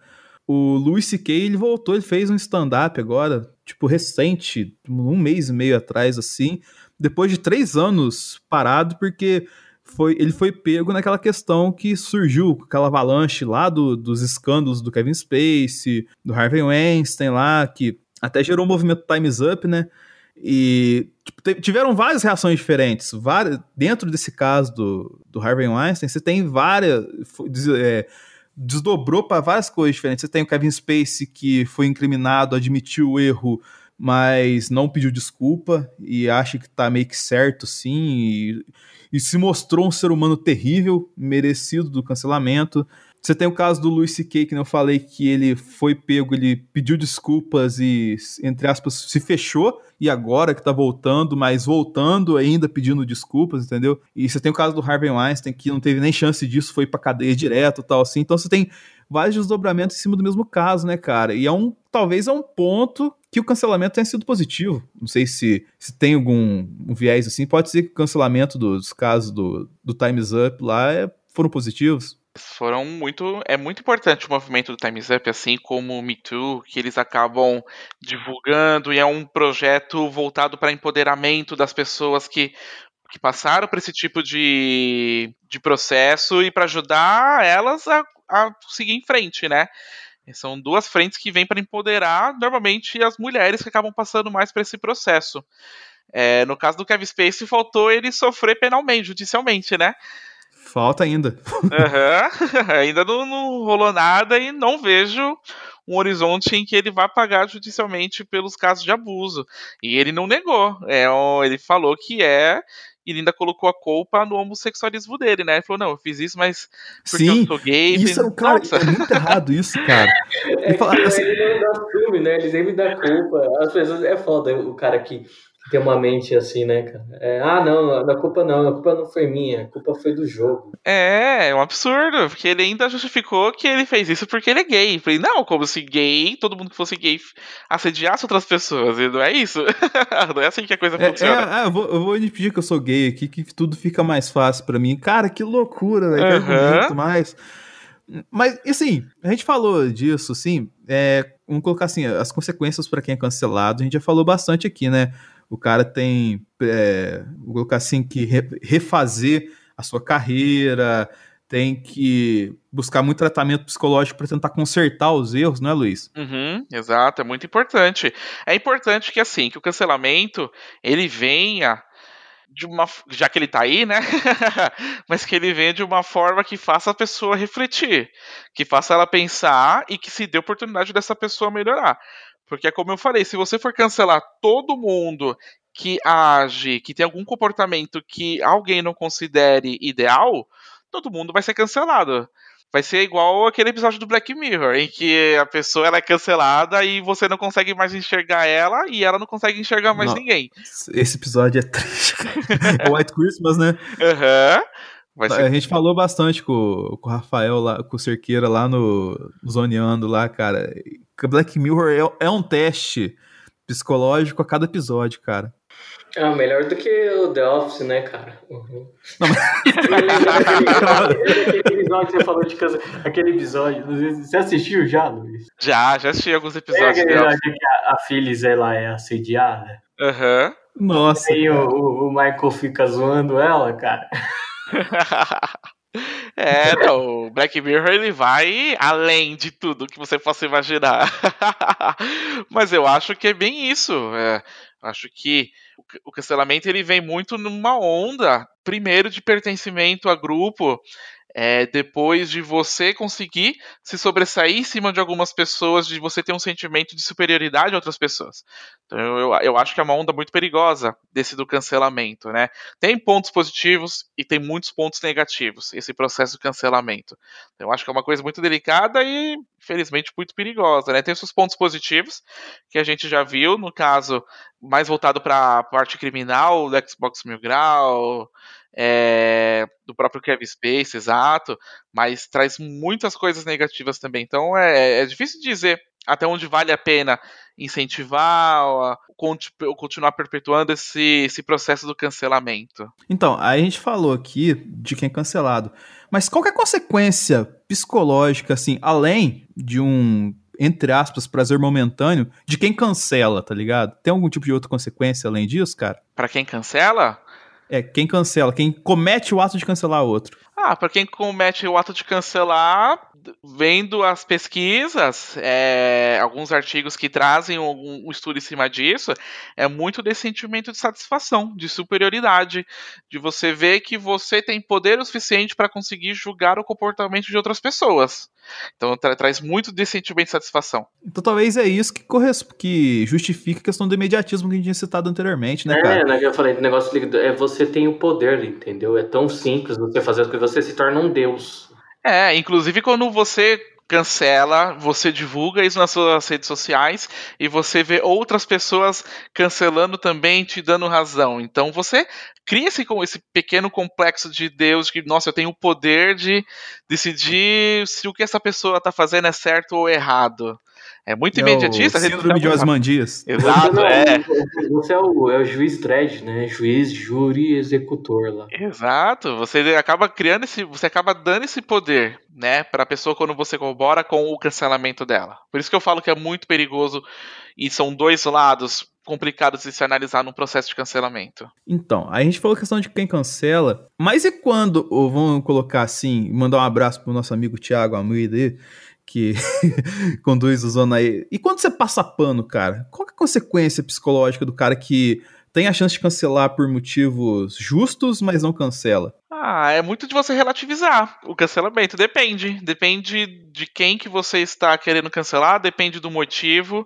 o Louis C.K. ele voltou, ele fez um stand-up agora, tipo, recente, um mês e meio atrás, assim, depois de três anos parado, porque foi, ele foi pego naquela questão que surgiu, aquela avalanche lá do, dos escândalos do Kevin Spacey, do Harvey Weinstein lá, que até gerou o um movimento Time's Up, né? E tipo, tiveram várias reações diferentes. Várias, dentro desse caso do, do Harvey Weinstein, você tem várias. É, desdobrou para várias coisas diferentes. Você tem o Kevin Spacey que foi incriminado, admitiu o erro, mas não pediu desculpa e acha que tá meio que certo, sim, e, e se mostrou um ser humano terrível, merecido do cancelamento. Você tem o caso do Louis C.K., que eu falei que ele foi pego, ele pediu desculpas e, entre aspas, se fechou, e agora que tá voltando, mas voltando ainda pedindo desculpas, entendeu? E você tem o caso do Harvey Weinstein, que não teve nem chance disso, foi pra cadeia direto tal, assim. Então você tem vários desdobramentos em cima do mesmo caso, né, cara? E é um, talvez é um ponto que o cancelamento tenha sido positivo. Não sei se, se tem algum um viés assim. Pode ser que o cancelamento dos casos do, do Time's Up lá é, foram positivos. Foram muito. É muito importante o movimento do Time's Up, assim como o Me Too, que eles acabam divulgando e é um projeto voltado para empoderamento das pessoas que, que passaram por esse tipo de, de processo e para ajudar elas a, a seguir em frente, né? São duas frentes que vêm para empoderar normalmente as mulheres que acabam passando mais por esse processo. É, no caso do Kevin Spacey, faltou ele sofrer penalmente, judicialmente, né? Falta ainda. Uhum. ainda não, não, rolou nada e não vejo um horizonte em que ele vá pagar judicialmente pelos casos de abuso. E ele não negou. É, ele falou que é e ainda colocou a culpa no homossexualismo dele, né? Ele falou, não, eu fiz isso, mas porque Sim, eu sou gay. Isso, é, cara, é muito errado isso, cara. É fala, que assim... ele não dá filme, né? Ele sempre dá culpa. As pessoas, é foda o cara que ter uma mente assim, né, cara? É, ah, não, a culpa não, a culpa não foi minha, a culpa foi do jogo. É, é um absurdo, porque ele ainda justificou que ele fez isso porque ele é gay. Eu falei, não, como se gay, todo mundo que fosse gay assediasse outras pessoas, e não é isso. não é assim que a coisa é, funciona. É, eu, vou, eu vou impedir que eu sou gay aqui, que tudo fica mais fácil para mim. Cara, que loucura, velho, uhum. muito mais. Mas, assim, a gente falou disso, assim, é, vamos colocar assim, as consequências para quem é cancelado, a gente já falou bastante aqui, né? O cara tem, é, vou colocar assim, que refazer a sua carreira, tem que buscar muito tratamento psicológico para tentar consertar os erros, não é, Luiz? Uhum, exato, é muito importante. É importante que assim, que o cancelamento ele venha de uma, já que ele tá aí, né? Mas que ele venha de uma forma que faça a pessoa refletir, que faça ela pensar e que se dê oportunidade dessa pessoa melhorar. Porque é como eu falei, se você for cancelar todo mundo que age, que tem algum comportamento que alguém não considere ideal, todo mundo vai ser cancelado. Vai ser igual aquele episódio do Black Mirror, em que a pessoa ela é cancelada e você não consegue mais enxergar ela e ela não consegue enxergar mais não, ninguém. Esse episódio é triste. é White Christmas, né? Aham. Uhum. Ser... A gente falou bastante com, com o Rafael lá, com o Cerqueira lá no Zoneando lá, cara. Black Mirror é, é um teste psicológico a cada episódio, cara. É melhor do que o The Office, né, cara? Uhum. Não, mas... aquele episódio que você falou de casa, aquele episódio. Você assistiu já, Luiz? Já, já assisti alguns episódios. É aquele episódio que a, a Phyllis ela é assediada. Aham. Uhum. Nossa. E o, o Michael fica zoando ela, cara. É, não, o Black Mirror ele vai além de tudo que você possa imaginar. Mas eu acho que é bem isso. É, acho que o cancelamento ele vem muito numa onda, primeiro de pertencimento a grupo, é, depois de você conseguir se sobressair em cima de algumas pessoas, de você ter um sentimento de superioridade a outras pessoas. Então eu, eu acho que é uma onda muito perigosa desse do cancelamento, né? Tem pontos positivos e tem muitos pontos negativos, esse processo de cancelamento. Então, eu acho que é uma coisa muito delicada e, infelizmente, muito perigosa, né? Tem seus pontos positivos, que a gente já viu, no caso, mais voltado para a parte criminal, do Xbox Mil Grau, é, do próprio Kevin Space, exato, mas traz muitas coisas negativas também. Então é, é difícil dizer até onde vale a pena incentivar, continuar perpetuando esse, esse processo do cancelamento. Então, a gente falou aqui de quem é cancelado, mas qual é a consequência psicológica, assim, além de um entre aspas, prazer momentâneo de quem cancela, tá ligado? Tem algum tipo de outra consequência além disso, cara? Para quem cancela? É, quem cancela, quem comete o ato de cancelar outro. Ah, para quem comete o ato de cancelar, vendo as pesquisas, é, alguns artigos que trazem um, um, estudo em cima disso, é muito desse sentimento de satisfação, de superioridade, de você ver que você tem poder o suficiente para conseguir julgar o comportamento de outras pessoas. Então tra traz muito desse sentimento de satisfação. Então talvez é isso que, que justifica a questão do imediatismo que a gente tinha citado anteriormente, né, é, cara? É, né, eu falei, o negócio é você tem o poder, entendeu? É tão simples você fazer as coisas, você se torna um deus. É, inclusive quando você cancela, você divulga isso nas suas redes sociais e você vê outras pessoas cancelando também, te dando razão. Então você cria esse, esse pequeno complexo de Deus, que, nossa, eu tenho o poder de decidir se o que essa pessoa está fazendo é certo ou errado. É muito É imediatista. o síndrome de Osmandias. Exato, Não, é. Você é o, é o juiz dread, né? Juiz, júri e executor lá. Exato, você acaba criando esse, você acaba dando esse poder, né, para a pessoa quando você corrobora com o cancelamento dela. Por isso que eu falo que é muito perigoso e são dois lados complicados de se analisar num processo de cancelamento. Então, a gente falou a questão de quem cancela, mas e quando, ou vamos colocar assim, mandar um abraço pro nosso amigo Thiago Almeida aí, que conduz o Zona. E quando você passa pano, cara, qual é a consequência psicológica do cara que tem a chance de cancelar por motivos justos, mas não cancela? Ah, é muito de você relativizar o cancelamento. Depende. Depende de quem que você está querendo cancelar, depende do motivo.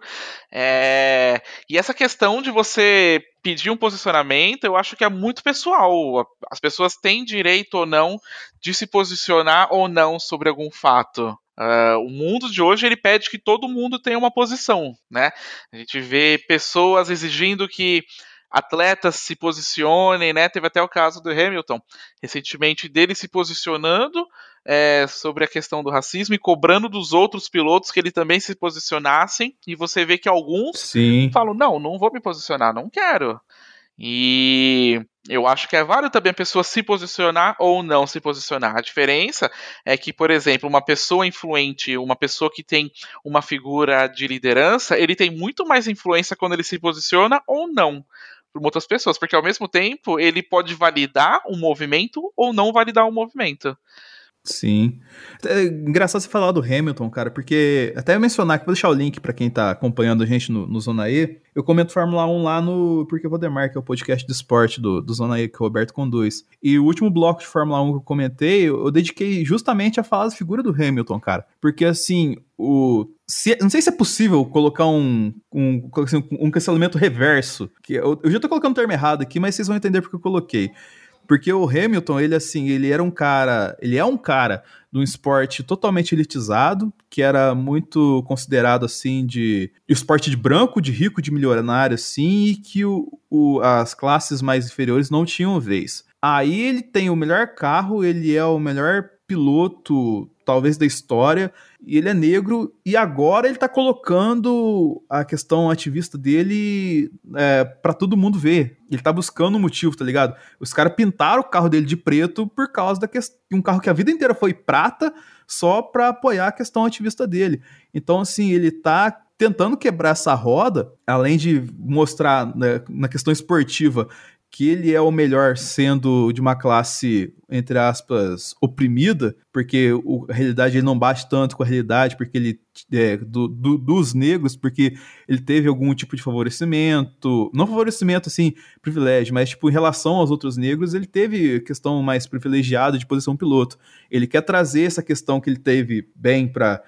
É, E essa questão de você pedir um posicionamento, eu acho que é muito pessoal. As pessoas têm direito ou não de se posicionar ou não sobre algum fato. Ah, o mundo de hoje ele pede que todo mundo tenha uma posição, né? A gente vê pessoas exigindo que atletas se posicionem, né? Teve até o caso do Hamilton recentemente dele se posicionando é, sobre a questão do racismo e cobrando dos outros pilotos que ele também se posicionassem. E você vê que alguns Sim. falam: não, não vou me posicionar, não quero. E eu acho que é válido também a pessoa se posicionar ou não se posicionar. A diferença é que, por exemplo, uma pessoa influente, uma pessoa que tem uma figura de liderança, ele tem muito mais influência quando ele se posiciona ou não por outras pessoas, porque ao mesmo tempo ele pode validar um movimento ou não validar um movimento. Sim. É engraçado você falar do Hamilton, cara, porque até eu mencionar que vou deixar o link pra quem tá acompanhando a gente no, no Zona E. Eu comento Fórmula 1 lá no Porque Valdemar, que é o podcast de esporte do, do Zona E que o Roberto conduz. E o último bloco de Fórmula 1 que eu comentei, eu, eu dediquei justamente a falar da figura do Hamilton, cara. Porque assim, o. Se, não sei se é possível colocar um, um, assim, um cancelamento reverso. Que eu, eu já tô colocando o termo errado aqui, mas vocês vão entender porque eu coloquei. Porque o Hamilton, ele assim, ele era um cara, ele é um cara de um esporte totalmente elitizado, que era muito considerado assim de, esporte de branco, de rico, de milionário assim, e que o, o, as classes mais inferiores não tinham vez. Aí ele tem o melhor carro, ele é o melhor piloto talvez da história, e ele é negro, e agora ele tá colocando a questão ativista dele é, para todo mundo ver. Ele tá buscando um motivo, tá ligado? Os caras pintaram o carro dele de preto por causa da questão. Um carro que a vida inteira foi prata, só pra apoiar a questão ativista dele. Então, assim, ele tá tentando quebrar essa roda, além de mostrar né, na questão esportiva que ele é o melhor sendo de uma classe, entre aspas, oprimida, porque o, a realidade ele não bate tanto com a realidade, porque ele é, do, do, dos negros, porque ele teve algum tipo de favorecimento, não favorecimento assim, privilégio, mas tipo em relação aos outros negros, ele teve questão mais privilegiada de posição piloto. Ele quer trazer essa questão que ele teve bem para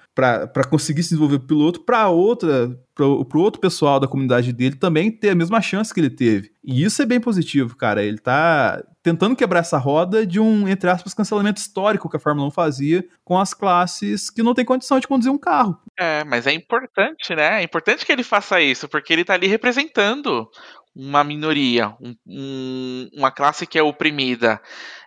conseguir se desenvolver piloto para outra para o outro pessoal da comunidade dele também ter a mesma chance que ele teve. E isso é bem positivo, cara. Ele tá tentando quebrar essa roda de um, entre aspas, cancelamento histórico que a Fórmula 1 fazia com as classes que não tem condição de conduzir um carro. É, mas é importante, né? É importante que ele faça isso, porque ele tá ali representando uma minoria, um, um, uma classe que é oprimida.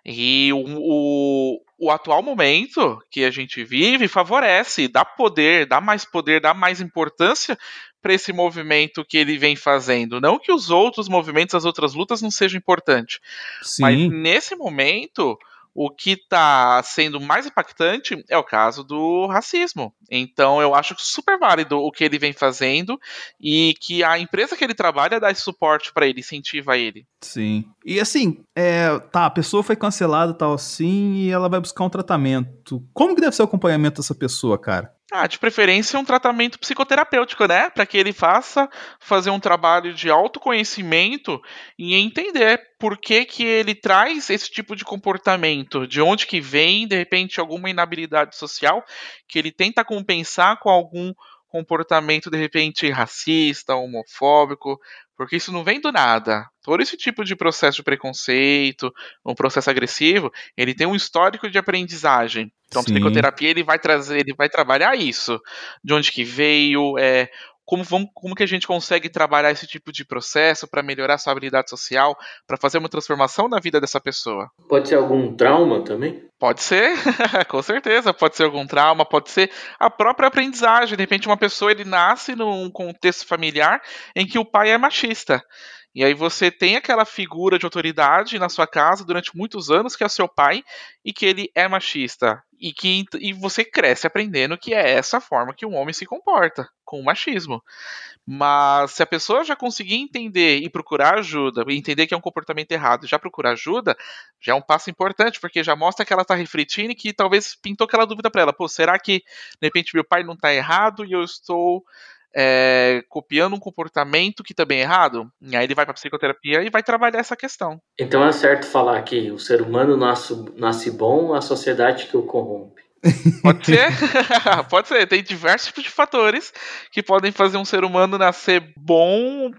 E o, o, o, atual momento que a gente vive favorece, dá poder, dá mais poder, dá mais importância para esse movimento que ele vem fazendo. Não que os outros movimentos, as outras lutas não sejam importantes, Sim. mas nesse momento o que está sendo mais impactante é o caso do racismo. Então eu acho super válido o que ele vem fazendo e que a empresa que ele trabalha dá esse suporte para ele, incentiva ele. Sim. E assim, é, tá, a pessoa foi cancelada tal assim e ela vai buscar um tratamento. Como que deve ser o acompanhamento dessa pessoa, cara? Ah, de preferência um tratamento psicoterapêutico, né? Para que ele faça fazer um trabalho de autoconhecimento e entender por que, que ele traz esse tipo de comportamento, de onde que vem, de repente, alguma inabilidade social que ele tenta compensar com algum comportamento de repente racista, homofóbico, porque isso não vem do nada. Todo esse tipo de processo de preconceito, um processo agressivo, ele tem um histórico de aprendizagem. Então, a Sim. psicoterapia ele vai trazer, ele vai trabalhar isso, de onde que veio, é, como, vamos, como que a gente consegue trabalhar esse tipo de processo para melhorar sua habilidade social, para fazer uma transformação na vida dessa pessoa. Pode ser algum trauma também? Pode ser, com certeza. Pode ser algum trauma, pode ser a própria aprendizagem. De repente, uma pessoa ele nasce num contexto familiar em que o pai é machista. E aí você tem aquela figura de autoridade na sua casa durante muitos anos, que é o seu pai, e que ele é machista. E que e você cresce aprendendo que é essa forma que um homem se comporta, com o machismo. Mas se a pessoa já conseguir entender e procurar ajuda, e entender que é um comportamento errado, já procurar ajuda, já é um passo importante, porque já mostra que ela está refletindo e que talvez pintou aquela dúvida para ela. Pô, será que de repente meu pai não está errado e eu estou é, copiando um comportamento que também é errado. E aí ele vai para psicoterapia e vai trabalhar essa questão. Então é certo falar que o ser humano nasce, nasce bom, a sociedade que o corrompe. Pode ser, pode ser. Tem diversos tipos de fatores que podem fazer um ser humano nascer bom.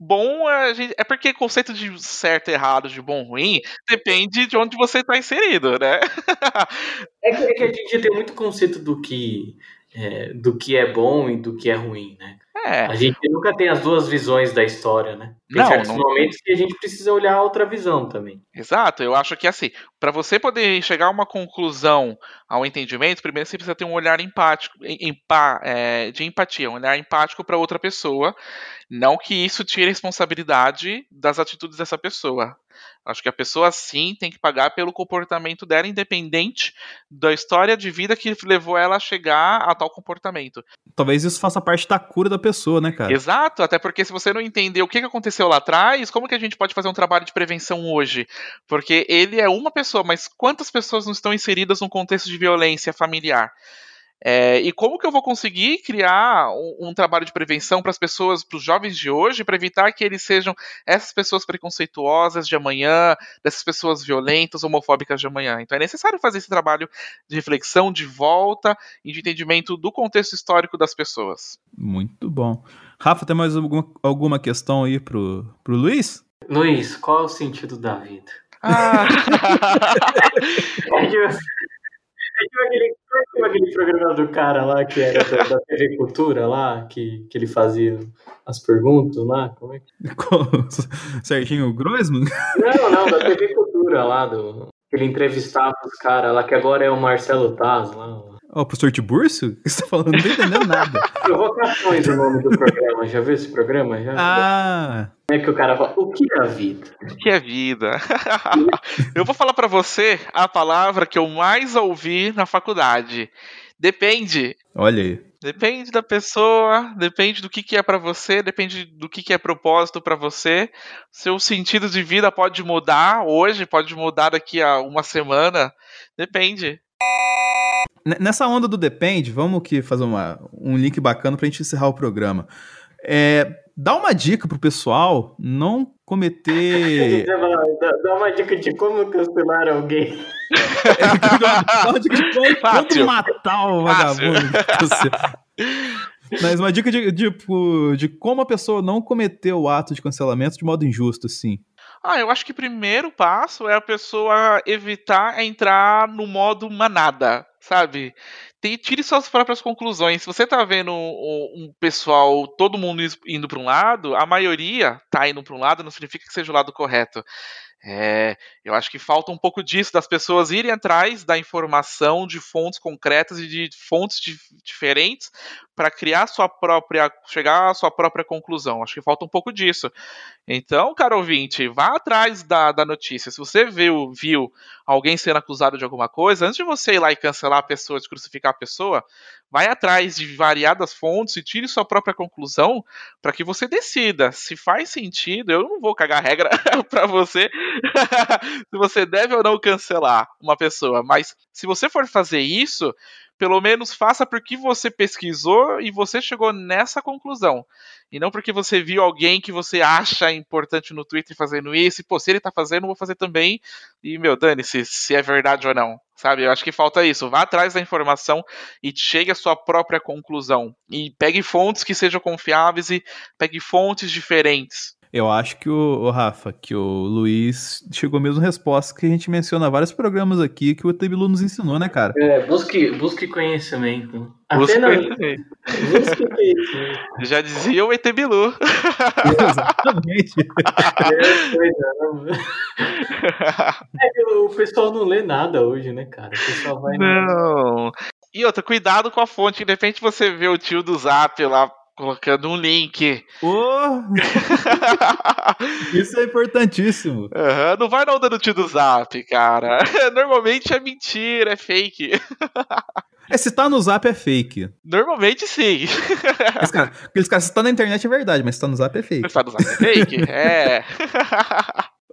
Bom gente, é porque o conceito de certo, errado, de bom, ruim, depende de onde você está inserido, né? é, que, é que a gente tem muito conceito do que é, do que é bom e do que é ruim, né? É. A gente nunca tem as duas visões da história, né? Tem não, certos não... momentos que a gente precisa olhar a outra visão também. Exato, eu acho que assim, para você poder chegar a uma conclusão, ao entendimento, primeiro você precisa ter um olhar empático, empa, é, de empatia, um olhar empático para outra pessoa, não que isso tire responsabilidade das atitudes dessa pessoa. Acho que a pessoa sim tem que pagar pelo comportamento dela, independente da história de vida que levou ela a chegar a tal comportamento. Talvez isso faça parte da cura da pessoa, né, cara? Exato, até porque se você não entender o que aconteceu lá atrás, como que a gente pode fazer um trabalho de prevenção hoje? Porque ele é uma pessoa, mas quantas pessoas não estão inseridas num contexto de violência familiar? É, e como que eu vou conseguir criar um, um trabalho de prevenção para as pessoas, para os jovens de hoje, para evitar que eles sejam essas pessoas preconceituosas de amanhã, dessas pessoas violentas, homofóbicas de amanhã? Então é necessário fazer esse trabalho de reflexão, de volta e de entendimento do contexto histórico das pessoas. Muito bom. Rafa, tem mais alguma, alguma questão aí pro, pro Luiz? Luiz, qual é o sentido da vida? Ah. É tipo aquele, tipo aquele programa do cara lá que era da, da, TV Cultura lá, que, que ele fazia as perguntas lá, como é que... Serginho Groisman? Não, não, da TV Cultura lá, do, que ele entrevistava os caras lá, que agora é o Marcelo Taz lá. Ó, oh, professor Tiburcio? O que você tá falando? Não tô entendendo nada. Provocações o nome do programa. Já viu esse programa? Já? Ah! É que o cara fala, o que é a vida? O que é vida? eu vou falar para você a palavra que eu mais ouvi na faculdade. Depende. Olha aí. Depende da pessoa, depende do que, que é para você, depende do que, que é propósito para você. Seu sentido de vida pode mudar hoje, pode mudar daqui a uma semana. Depende. Nessa onda do depende, vamos que fazer uma, um link bacana pra gente encerrar o programa. É, dá uma dica pro pessoal não cometer. dá, uma dica de como cancelar alguém. dá uma dica de como, como matar o vagabundo. Mas uma dica de, de, tipo, de como a pessoa não cometer o ato de cancelamento de modo injusto, assim. Ah, eu acho que o primeiro passo é a pessoa evitar entrar no modo manada sabe? Tire suas próprias conclusões. Se você tá vendo um, um pessoal, todo mundo indo para um lado, a maioria tá indo para um lado, não significa que seja o lado correto. É, eu acho que falta um pouco disso, das pessoas irem atrás da informação de fontes concretas e de fontes de, diferentes para criar sua própria, chegar à sua própria conclusão. Acho que falta um pouco disso. Então, caro ouvinte, vá atrás da, da notícia. Se você viu, viu alguém sendo acusado de alguma coisa, antes de você ir lá e cancelar a pessoa, de crucificar a pessoa, vai atrás de variadas fontes e tire sua própria conclusão para que você decida se faz sentido. Eu não vou cagar regra para você se você deve ou não cancelar uma pessoa, mas se você for fazer isso, pelo menos faça porque você pesquisou e você chegou nessa conclusão. E não porque você viu alguém que você acha importante no Twitter fazendo isso, e pô, se ele tá fazendo, vou fazer também. E, meu, dane-se se é verdade ou não. Sabe? Eu acho que falta isso. Vá atrás da informação e chegue à sua própria conclusão. E pegue fontes que sejam confiáveis e pegue fontes diferentes. Eu acho que o, o, Rafa, que o Luiz chegou mesmo resposta que a gente menciona vários programas aqui que o Tebilu nos ensinou, né, cara? É, busque, busque conhecimento. Busque conhecimento. Busque conhecimento. Já dizia o Etebilu. Exatamente. é, é o pessoal não lê nada hoje, né, cara? O pessoal vai. Não. E outra, cuidado com a fonte, de repente você vê o tio do Zap lá colocando um link. Oh! Isso é importantíssimo. Uhum, não vai na onda do tio do Zap, cara. Normalmente é mentira, é fake. É, se tá no zap é fake. Normalmente sim. Aqueles caras, aqueles cara, se tá na internet é verdade, mas se tá no zap é fake. Se tá no zap é fake? é.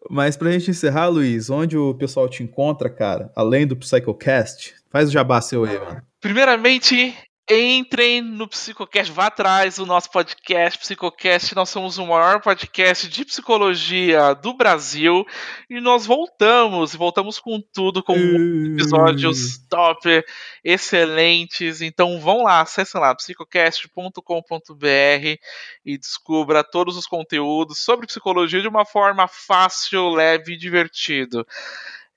Mas pra gente encerrar, Luiz, onde o pessoal te encontra, cara, além do PsychoCast, faz o jabá seu aí, mano. Primeiramente, Entrem no Psicocast, vá atrás do nosso podcast Psicocast. Nós somos o maior podcast de psicologia do Brasil e nós voltamos, voltamos com tudo, com episódios top, excelentes. Então vão lá, acessem lá psicocast.com.br e descubra todos os conteúdos sobre psicologia de uma forma fácil, leve e divertido.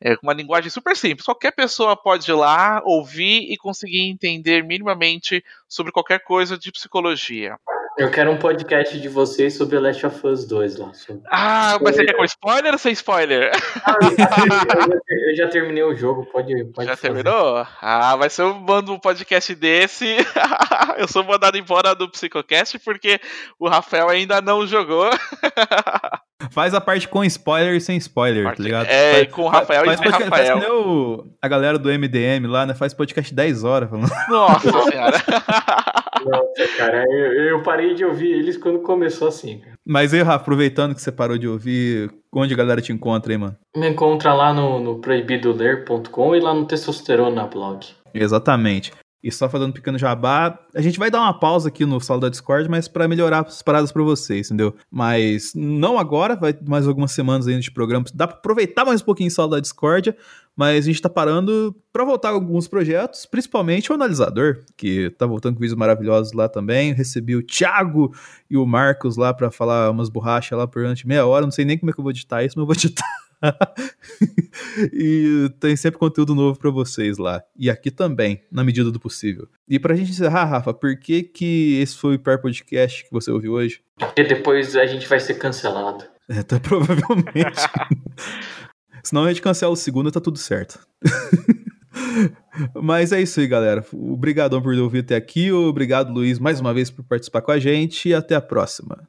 É uma linguagem super simples. Qualquer pessoa pode ir lá, ouvir e conseguir entender minimamente sobre qualquer coisa de psicologia. Eu quero um podcast de vocês sobre Last of Us 2 lá. Sobre... Ah, mas você quer com spoiler ou sem spoiler? Ah, eu, já, eu, já, terminei o jogo, pode, pode Já fazer. terminou? Ah, vai ser eu mando um podcast desse. eu sou mandado embora do Psicocast porque o Rafael ainda não jogou. Faz a parte com spoiler e sem spoiler, tá parte, tá ligado? É, faz, com o Rafael faz, e sem podcast, Rafael. Faz o, a galera do MDM lá, né? Faz podcast 10 horas. Falando. Nossa senhora. Nossa, cara, eu, eu, parei de ouvir eles quando começou assim. Mas aí, Rafa, aproveitando que você parou de ouvir, onde a galera te encontra aí, mano? Me encontra lá no, no proibidoler.com e lá no Testosterona Blog. Exatamente. E só fazendo pequeno jabá, a gente vai dar uma pausa aqui no sala da Discord, mas para melhorar as paradas para vocês, entendeu? Mas não agora, vai mais algumas semanas ainda de programa. Dá para aproveitar mais um pouquinho o sala da Discord, mas a gente tá parando para voltar alguns projetos, principalmente o analisador, que tá voltando com vídeos maravilhosos lá também. Recebi o Thiago e o Marcos lá para falar umas borrachas lá por durante meia hora, não sei nem como é que eu vou editar isso, mas eu vou editar. e tem sempre conteúdo novo para vocês lá. E aqui também, na medida do possível. E pra gente encerrar, Rafa, por que que esse foi o pior podcast que você ouviu hoje? Porque depois a gente vai ser cancelado. É, tá, provavelmente. Senão a gente cancela o segundo e tá tudo certo. Mas é isso aí, galera. Obrigadão por ouvir até aqui. Obrigado, Luiz, mais uma vez por participar com a gente. E até a próxima.